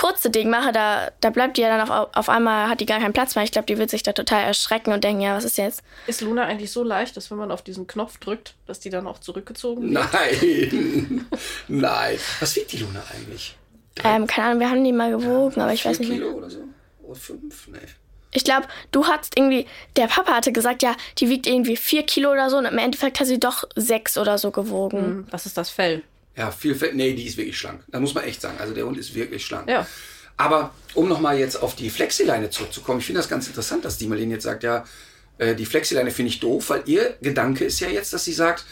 kurze Ding mache, da, da bleibt die ja dann auf, auf einmal, hat die gar keinen Platz mehr. Ich glaube, die wird sich da total erschrecken und denken, ja, was ist jetzt? Ist Luna eigentlich so leicht, dass wenn man auf diesen Knopf drückt, dass die dann auch zurückgezogen wird? Nein. Nein. Was wiegt die Luna eigentlich? Ähm, keine Ahnung, wir haben die mal gewogen, aber ich weiß nicht mehr. Kilo oder so? Oder fünf? Nee. Ich glaube, du hattest irgendwie, der Papa hatte gesagt, ja, die wiegt irgendwie vier Kilo oder so und im Endeffekt hat sie doch sechs oder so gewogen. Hm, Was ist das Fell? Ja, viel Fett. Nee, die ist wirklich schlank. Da muss man echt sagen. Also der Hund ist wirklich schlank. Ja. Aber um nochmal jetzt auf die Flexileine zurückzukommen, ich finde das ganz interessant, dass die Marlene jetzt sagt, ja, äh, die Flexileine finde ich doof, weil ihr Gedanke ist ja jetzt, dass sie sagt,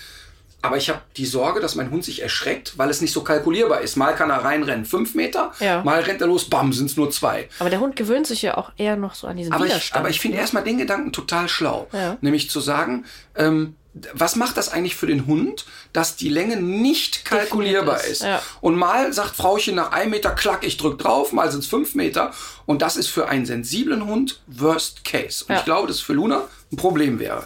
aber ich habe die Sorge, dass mein Hund sich erschreckt, weil es nicht so kalkulierbar ist. Mal kann er reinrennen, fünf Meter, Ja. mal rennt er los, bam, sind es nur zwei. Aber der Hund gewöhnt sich ja auch eher noch so an diesen Aber ich, Widerstand. aber ich finde erstmal den Gedanken total schlau. Ja. Nämlich zu sagen, ähm, was macht das eigentlich für den Hund, dass die Länge nicht kalkulierbar Definiert ist? ist, ja. Und mal sagt Frauchen nach einem Meter, klack, ich drück drauf, mal sind es fünf Meter. Und das ist für einen sensiblen Hund Worst Case. Und Ja. Mhm. ich glaube, dass es für Luna ein Problem wäre.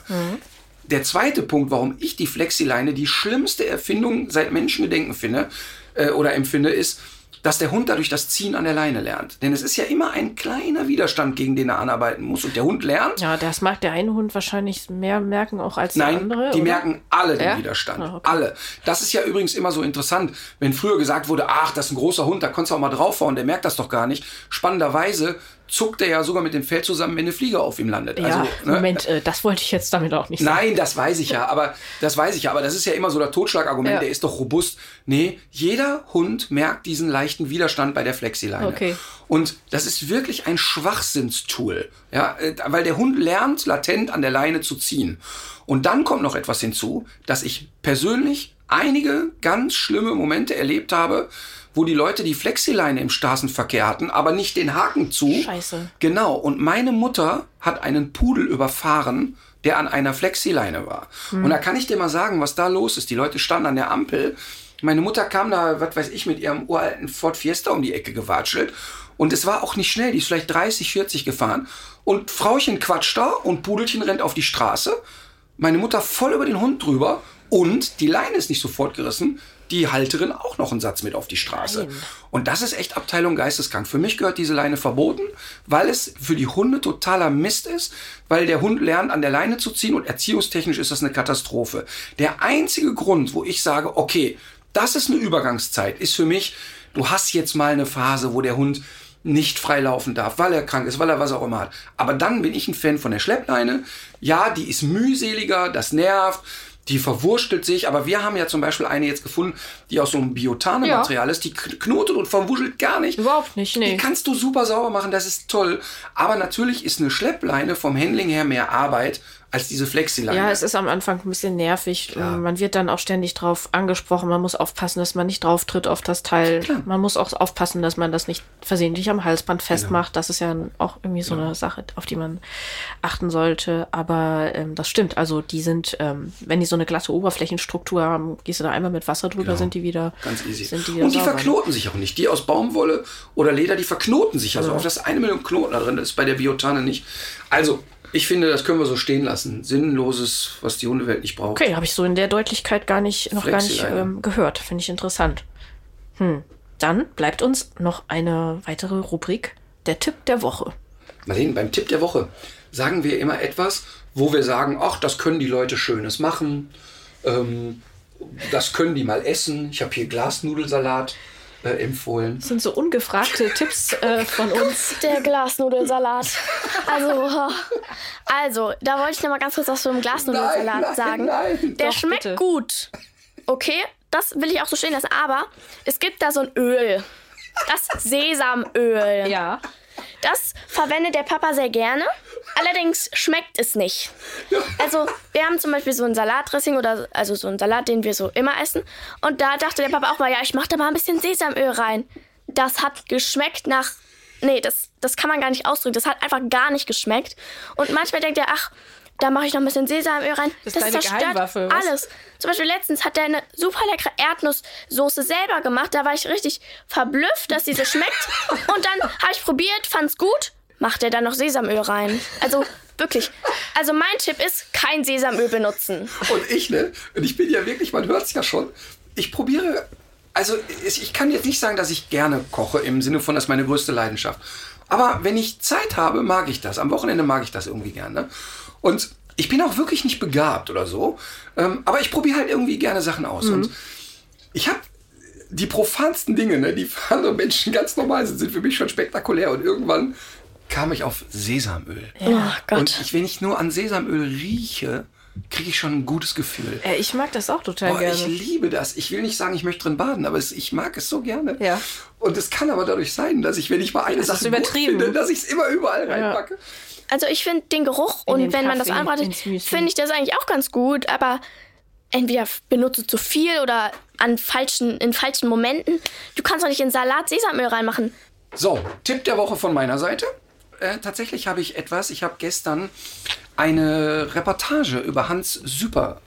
Der zweite Punkt, warum ich die Flexileine die schlimmste Erfindung seit Menschengedenken finde äh, oder empfinde, ist, dass der Hund dadurch das Ziehen an der Leine lernt. Denn es ist ja immer ein kleiner Widerstand, gegen den er anarbeiten muss. Und der Hund lernt, ja, das mag der eine Hund wahrscheinlich mehr merken auch als der Nein, andere. die oder? merken alle den Ja? Widerstand. Ah, okay. Alle. Das ist ja übrigens immer so interessant, wenn früher gesagt wurde, ach, das ist ein großer Hund, da konntest du auch mal draufhauen, der merkt das doch gar nicht. Spannenderweise zuckt er ja sogar mit dem Fell zusammen, wenn eine Fliege auf ihm landet. Ja, also, ne? Moment, äh, das wollte ich jetzt damit auch nicht sagen. Nein, das weiß ich ja, aber das weiß ich ja, aber das ist ja immer so das Totschlagargument, Ja. der ist doch robust. Nee, jeder Hund merkt diesen leichten Widerstand bei der Flexileine. Okay. Und das ist wirklich ein Schwachsinnstool, ja, äh, weil der Hund lernt latent an der Leine zu ziehen. Und dann kommt noch etwas hinzu, dass ich persönlich einige ganz schlimme Momente erlebt habe, wo die Leute die Flexileine im Straßenverkehr hatten, aber nicht den Haken zu. Scheiße. Genau. Und meine Mutter hat einen Pudel überfahren, der an einer Flexileine war. Und da kann ich dir mal sagen, was da los ist. Die Leute standen an der Ampel. Meine Mutter kam da, was weiß ich, mit ihrem uralten Ford Fiesta um die Ecke gewatschelt. Und es war auch nicht schnell. Die ist vielleicht 30, 40 gefahren. Und Frauchen quatscht da und Pudelchen rennt auf die Straße. Meine Mutter voll über den Hund drüber. Und die Leine ist nicht sofort gerissen. Die Halterin auch noch einen Satz mit auf die Straße. Nein. Und das ist echt Abteilung geisteskrank. Für mich gehört diese Leine verboten, weil es für die Hunde totaler Mist ist, weil der Hund lernt, an der Leine zu ziehen und erziehungstechnisch ist das eine Katastrophe. Der einzige Grund, wo ich sage, okay, das ist eine Übergangszeit, ist für mich, du hast jetzt mal eine Phase, wo der Hund nicht frei laufen darf, weil er krank ist, weil er was auch immer hat. Aber dann bin ich ein Fan von der Schleppleine. Ja, die ist mühseliger, das nervt, die verwurstelt sich, aber wir haben ja zum Beispiel eine jetzt gefunden, die aus so einem Biotane-Material ist, die kn- knotet und verwuschelt gar nicht. Überhaupt nicht, nee. Die kannst du super sauber machen, das ist toll. Aber natürlich ist eine Schleppleine vom Handling her mehr Arbeit als diese Flexileine. Ja, es ist am Anfang ein bisschen nervig. Man wird dann auch ständig drauf angesprochen. Man muss aufpassen, dass man nicht drauf tritt auf das Teil. Man muss auch aufpassen, dass man das nicht versehentlich am Halsband Genau. festmacht. Das ist ja auch irgendwie so eine Sache, auf die man achten sollte. Aber ähm, das stimmt. Also die sind, ähm, wenn die so eine glatte Oberflächenstruktur haben, gehst du da einmal mit Wasser drüber, Genau. sind die wieder Ganz easy. Sind die wieder und die sauber, verknoten sich auch nicht. Die aus Baumwolle oder Leder, die verknoten sich. Also Ja. auf das eine Million Knoten da drin, das ist bei der Biotane nicht. Also, ich finde, das können wir so stehen lassen. Sinnloses, was die Hundewelt nicht braucht. Okay, habe ich so in der Deutlichkeit gar nicht, noch gar nicht ähm, gehört. Finde ich interessant. Hm. Dann bleibt uns noch eine weitere Rubrik der Tipp der Woche. Marlene, beim Tipp der Woche sagen wir immer etwas, wo wir sagen, ach, das können die Leute Schönes machen. Ähm, das können die mal essen. Ich habe hier Glasnudelsalat äh, empfohlen. Das sind so ungefragte Tipps äh, von uns. Der Glasnudelsalat. Also, also, da wollte ich noch mal ganz kurz was zum Glasnudelsalat Nein, nein, sagen. nein. Der Doch, schmeckt bitte. gut. Okay, das will ich auch so stehen lassen. Aber es gibt da so ein Öl. Das Sesamöl. Ja. Das verwendet der Papa sehr gerne. Allerdings schmeckt es nicht. Also, wir haben zum Beispiel so ein Salatdressing oder also so einen Salat, den wir so immer essen. Und da dachte der Papa auch mal, ja, ich mache da mal ein bisschen Sesamöl rein. Das hat geschmeckt nach. Nee, das, das kann man gar nicht ausdrücken. Das hat einfach gar nicht geschmeckt. Und manchmal denkt er, ach, da mache ich noch ein bisschen Sesamöl rein. Das ist deine Geheimwaffe, was? alles. Zum Beispiel letztens hat er eine super leckere Erdnusssoße selber gemacht. Da war ich richtig verblüfft, dass diese schmeckt. Und dann habe ich probiert, fand's gut. Macht er dann noch Sesamöl rein. Also wirklich. Also mein Tipp ist, kein Sesamöl benutzen. Und ich, ne? Und ich bin ja wirklich, man hört es ja schon. Ich probiere, also ich ich kann jetzt nicht sagen, dass ich gerne koche, im Sinne von, das ist meine größte Leidenschaft. Aber wenn ich Zeit habe, mag ich das. Am Wochenende mag ich das irgendwie gerne. Und ich bin auch wirklich nicht begabt oder so. Ähm, aber ich probiere halt irgendwie gerne Sachen aus. Und ich habe die profansten Dinge, ne, die für andere Menschen ganz normal sind, sind für mich schon spektakulär. Und irgendwann kam ich auf Sesamöl. Oh Gott. Und ich, wenn ich nur an Sesamöl rieche, kriege ich schon ein gutes Gefühl. Äh, ich mag das auch total Boah, gerne. ich liebe das. Ich will nicht sagen, ich möchte drin baden, aber es, ich mag es so gerne. Ja. Und es kann aber dadurch sein, dass ich, wenn ich mal eine Das Sache gut finde, dass ich es immer überall reinpacke. Also ich finde den Geruch In und den wenn man das Kaffee, anbratet, finde ich das eigentlich auch ganz gut. Aber entweder benutze zu viel oder an falschen, in falschen Momenten. Du kannst doch nicht in Salat Sesamöl reinmachen. So, Tipp der Woche von meiner Seite. Äh, tatsächlich habe ich etwas. Ich habe gestern eine Reportage über Hans Süper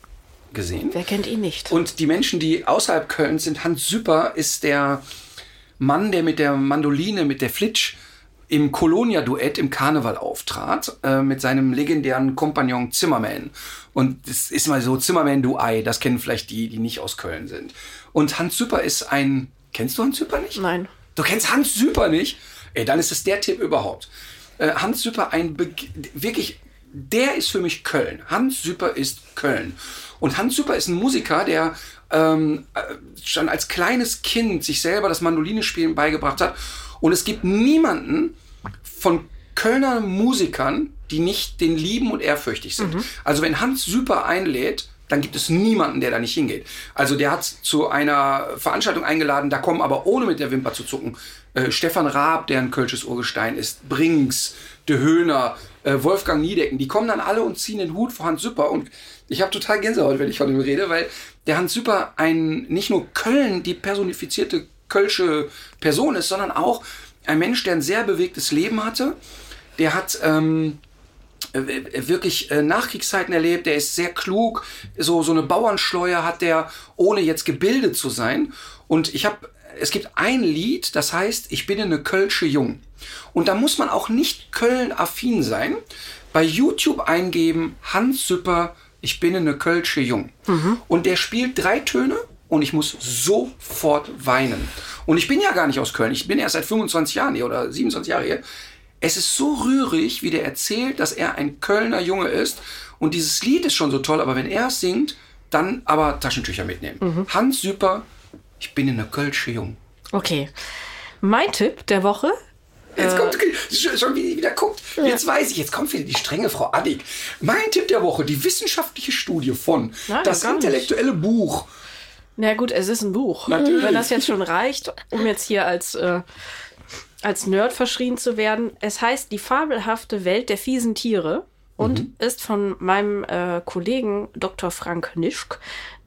gesehen. Wer kennt ihn nicht? Und die Menschen, die außerhalb Kölns sind, Hans Süper ist der Mann, der mit der Mandoline, mit der Flitsch im Colonia-Duett im Karneval auftrat, äh, mit seinem legendären Kompagnon Zimmerman. Und das ist mal so Zimmerman du Ei, das kennen vielleicht die, die nicht aus Köln sind. Und Hans Süper ist ein, kennst du Hans Süper nicht? Nein. Du kennst Hans Süper nicht? Ey, dann ist es der Tipp überhaupt. Äh, Hans Süper, ein Be wirklich, der ist für mich Köln. Hans Süper ist Köln. Und Hans Süper ist ein Musiker, der ähm, äh, schon als kleines Kind sich selber das Mandolinespielen beigebracht hat. Und es gibt niemanden von Kölner Musikern, die nicht den lieben und ehrfürchtig sind. Also wenn Hans Süper einlädt, dann gibt es niemanden, der da nicht hingeht. Also der hat zu einer Veranstaltung eingeladen, da kommen aber ohne mit der Wimper zu zucken äh, Stefan Raab, der ein kölsches Urgestein ist, Brinks, De Höhner, äh, Wolfgang Niedecken, die kommen dann alle und ziehen den Hut vor Hans Süper und ich habe total Gänsehaut, wenn ich von ihm rede, weil der Hans Süper ein, nicht nur Köln, die personifizierte kölsche Person ist, sondern auch ein Mensch, der ein sehr bewegtes Leben hatte. Der hat ähm, äh, wirklich äh, Nachkriegszeiten erlebt, der ist sehr klug, so, so eine Bauernschleuer hat der, ohne jetzt gebildet zu sein. Und ich habe, es gibt ein Lied, das heißt, ich bin eine Kölsche Jung. Und da muss man auch nicht Köln-affin sein. Bei YouTube eingeben, Hans Süpper, ich bin eine Kölsche Jung. Und der spielt drei Töne und ich muss sofort weinen. Und ich bin ja gar nicht aus Köln, ich bin erst seit 25 Jahren hier oder 27 Jahre hier. Es ist so rührig, wie der erzählt, dass er ein Kölner Junge ist. Und dieses Lied ist schon so toll, aber wenn er es singt, dann aber Taschentücher mitnehmen. Hans Süper, ich bin eine Kölsche Jung. Okay. Mein Tipp der Woche. Jetzt kommt schon, wieder guckt. Jetzt weiß ich, jetzt kommt wieder die strenge Frau Addig. Mein Tipp der Woche, die wissenschaftliche Studie von Nein, das intellektuelle Buch. Na gut, es ist ein Buch. Natürlich. Wenn das jetzt schon reicht, um jetzt hier als, äh, als Nerd verschrien zu werden. Es heißt Die fabelhafte Welt der fiesen Tiere und ist von meinem äh, Kollegen Dr. Frank Nischk,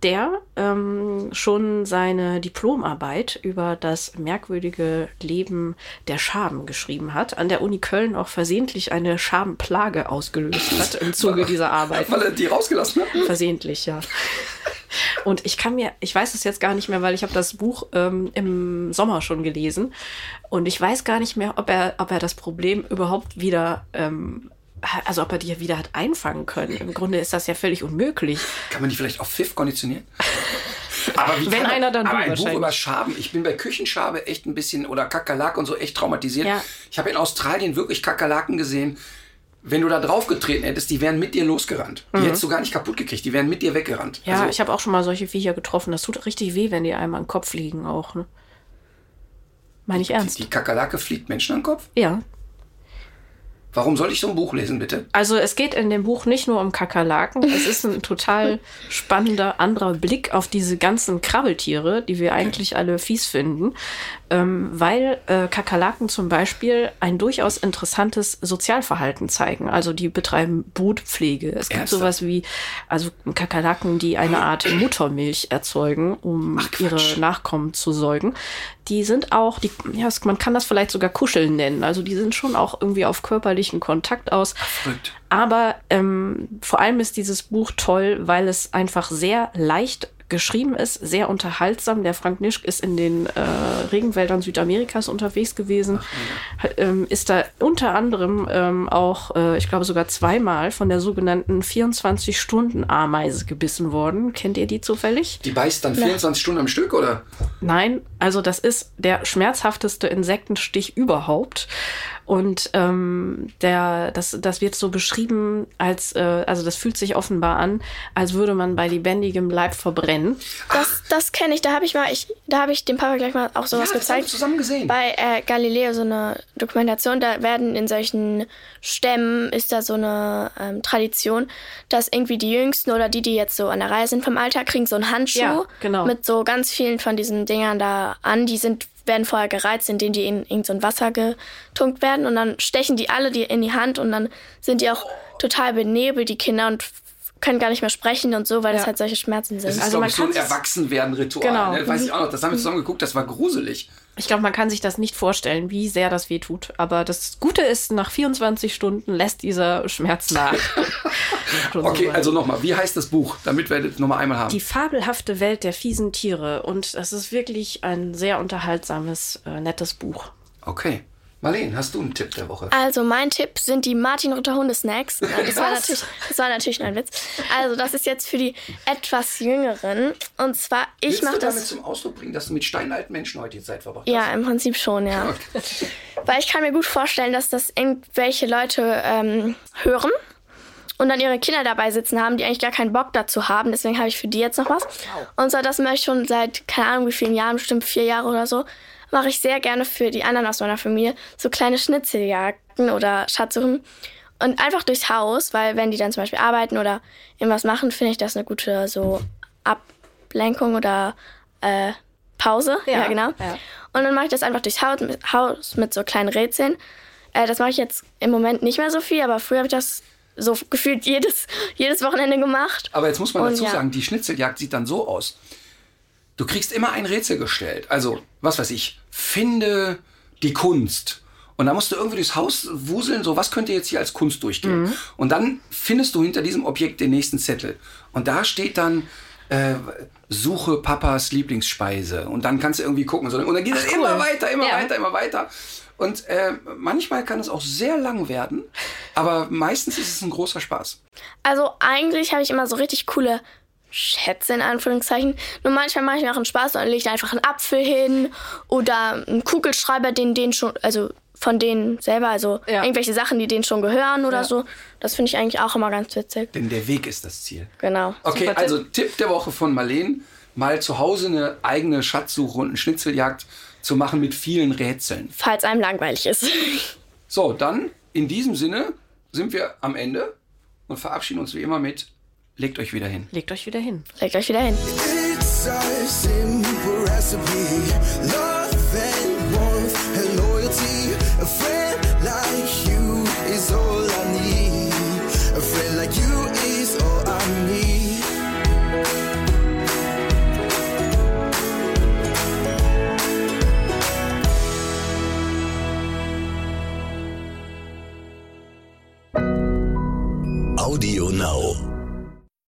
der ähm, schon seine Diplomarbeit über das merkwürdige Leben der Schaben geschrieben hat, an der Uni Köln auch versehentlich eine Schabenplage ausgelöst hat im Zuge dieser Arbeit. Weil er die rausgelassen hat. Versehentlich, ja. Und ich kann mir, ich weiß es jetzt gar nicht mehr, weil ich habe das Buch ähm, im Sommer schon gelesen und ich weiß gar nicht mehr, ob er, ob er das Problem überhaupt wieder, ähm, also ob er die wieder hat einfangen können. Im Grunde ist das ja völlig unmöglich. Kann man die vielleicht auf Pfiff konditionieren? Aber wie Wenn kann- einer, dann aber ein Buch über Schaben. Ich bin bei Küchenschabe echt ein bisschen oder Kakerlaken und so echt traumatisiert. Ja. Ich habe in Australien wirklich Kakerlaken gesehen. Wenn du da draufgetreten hättest, die wären mit dir losgerannt. Die hättest du gar nicht kaputt gekriegt. Die wären mit dir weggerannt. Mhm. Ja, Also, ich habe auch schon mal solche Viecher getroffen. Das tut richtig weh, wenn die einem an den Kopf liegen auch. Ne? Meine ich ernst. die Kakerlake fliegt Menschen an den Kopf. Ja. Warum soll ich so ein Buch lesen, bitte? Also es geht in dem Buch nicht nur um Kakerlaken. Es ist ein total spannender anderer Blick auf diese ganzen Krabbeltiere, die wir eigentlich alle fies finden. Ähm, weil äh, Kakerlaken zum Beispiel ein durchaus interessantes Sozialverhalten zeigen. Also die betreiben Brutpflege. Es gibt Ernsthaft? sowas wie, also Kakerlaken, die eine Art Muttermilch erzeugen, um Ach, ihre Nachkommen zu säugen. Die sind auch, die, ja, man kann das vielleicht sogar Kuscheln nennen. Also die sind schon auch irgendwie auf körperlichen Kontakt aus. Verrückt. Aber ähm, vor allem ist dieses Buch toll, weil es einfach sehr leicht geschrieben ist, sehr unterhaltsam. Der Frank Nischk ist in den äh, Regenwäldern Südamerikas unterwegs gewesen, Hat, ähm, ist da unter anderem ähm, auch, äh, ich glaube sogar zweimal von der sogenannten 24-Stunden-Ameise gebissen worden. Kennt ihr die zufällig? Die beißt dann 24 Stunden am Stück, oder? Nein, also das ist der schmerzhafteste Insektenstich überhaupt. Und ähm, der, das, das wird so beschrieben, als, äh, also das fühlt sich offenbar an, als würde man bei lebendigem Leib verbrennen. Das, das kenne ich. Da habe ich mal, ich, da habe ich dem Papa gleich mal auch sowas Ja, das haben wir gezeigt. zusammen gesehen. Bei äh, Galileo so eine Dokumentation, da werden in solchen Stämmen ist da so eine ähm, Tradition, dass irgendwie die Jüngsten oder die, die jetzt so an der Reihe sind vom Alter, kriegen so einen Handschuh Ja, genau. mit so ganz vielen von diesen Dingern da an. Die sind werden vorher gereizt, indem die in irgend so ein Wasser getunkt werden und dann stechen die alle die in die Hand und dann sind die auch total benebelt, die Kinder und können gar nicht mehr sprechen und so, weil das Ja. halt solche Schmerzen sind. Das ist, Also man ich, so ein Erwachsenwerden-Ritual. Genau. Ne? Weiß ich auch noch. Das haben wir zusammen geguckt. Das war gruselig. Ich glaube, man kann sich das nicht vorstellen, wie sehr das weh tut. Aber das Gute ist, nach 24 Stunden lässt dieser Schmerz nach. Okay, soweit. also nochmal. Wie heißt das Buch? Damit wir das nochmal einmal haben. Die fabelhafte Welt der fiesen Tiere. Und es ist wirklich ein sehr unterhaltsames, äh, nettes Buch. Okay. Marlene, hast du einen Tipp der Woche? Also mein Tipp sind die Martin Rutter Hundesnacks. Nein, Das war, natürlich, das war natürlich ein Witz. Also das ist jetzt für die etwas Jüngeren. Und zwar, ich Willst mache du damit das... zum Ausdruck bringen, dass du mit steinalten Menschen heute die Zeit verbracht Ja, hast? im Prinzip schon, ja. Weil ich kann mir gut vorstellen, dass das irgendwelche Leute ähm, hören und dann ihre Kinder dabei sitzen haben, die eigentlich gar keinen Bock dazu haben. Deswegen habe ich für die jetzt noch was. Und zwar, das mache ich schon seit, keine Ahnung wie vielen Jahren, bestimmt vier Jahre oder so, mache ich sehr gerne für die anderen aus meiner Familie so kleine Schnitzeljagden oder Schatzsuchen. Und einfach durchs Haus, weil wenn die dann zum Beispiel arbeiten oder irgendwas machen, finde ich das eine gute so Ablenkung oder äh, Pause. Ja, Ja, genau. ja. Und dann mache ich das einfach durchs Haus mit, Haus mit so kleinen Rätseln. Äh, das mache ich jetzt im Moment nicht mehr so viel, aber früher habe ich das so gefühlt jedes, jedes Wochenende gemacht. Aber jetzt muss man Und dazu ja. sagen, die Schnitzeljagd sieht dann so aus. Du kriegst immer ein Rätsel gestellt. Also, was weiß ich, finde die Kunst. Und da musst du irgendwie durchs Haus wuseln, so was könnte jetzt hier als Kunst durchgehen. Mhm. Und dann findest du hinter diesem Objekt den nächsten Zettel. Und da steht dann, äh, suche Papas Lieblingsspeise. Und dann kannst du irgendwie gucken. Und dann geht es immer weiter, immer Ja. weiter, immer weiter. Und äh, manchmal kann es auch sehr lang werden, aber meistens ist es ein großer Spaß. Also eigentlich habe ich immer so richtig coole Schätze in Anführungszeichen. Nur manchmal mache ich mir auch einen Spaß und lege da einfach einen Apfel hin oder einen Kugelschreiber, den den schon, also von denen selber, also Ja. irgendwelche Sachen, die denen schon gehören oder so. Das finde ich eigentlich auch immer ganz witzig. Denn der Weg ist das Ziel. Genau. Okay, Super Tipp. also Tipp der Woche von Marleen, mal zu Hause eine eigene Schatzsuche und eine Schnitzeljagd zu machen mit vielen Rätseln. Falls einem langweilig ist. So, dann in diesem Sinne sind wir am Ende und verabschieden uns wie immer mit legt euch wieder hin. Legt euch wieder hin. Legt euch wieder hin. It's a simple recipe. Love and warmth and loyalty. A friend like you is all I need. A friend like you is all I need. Audio Now.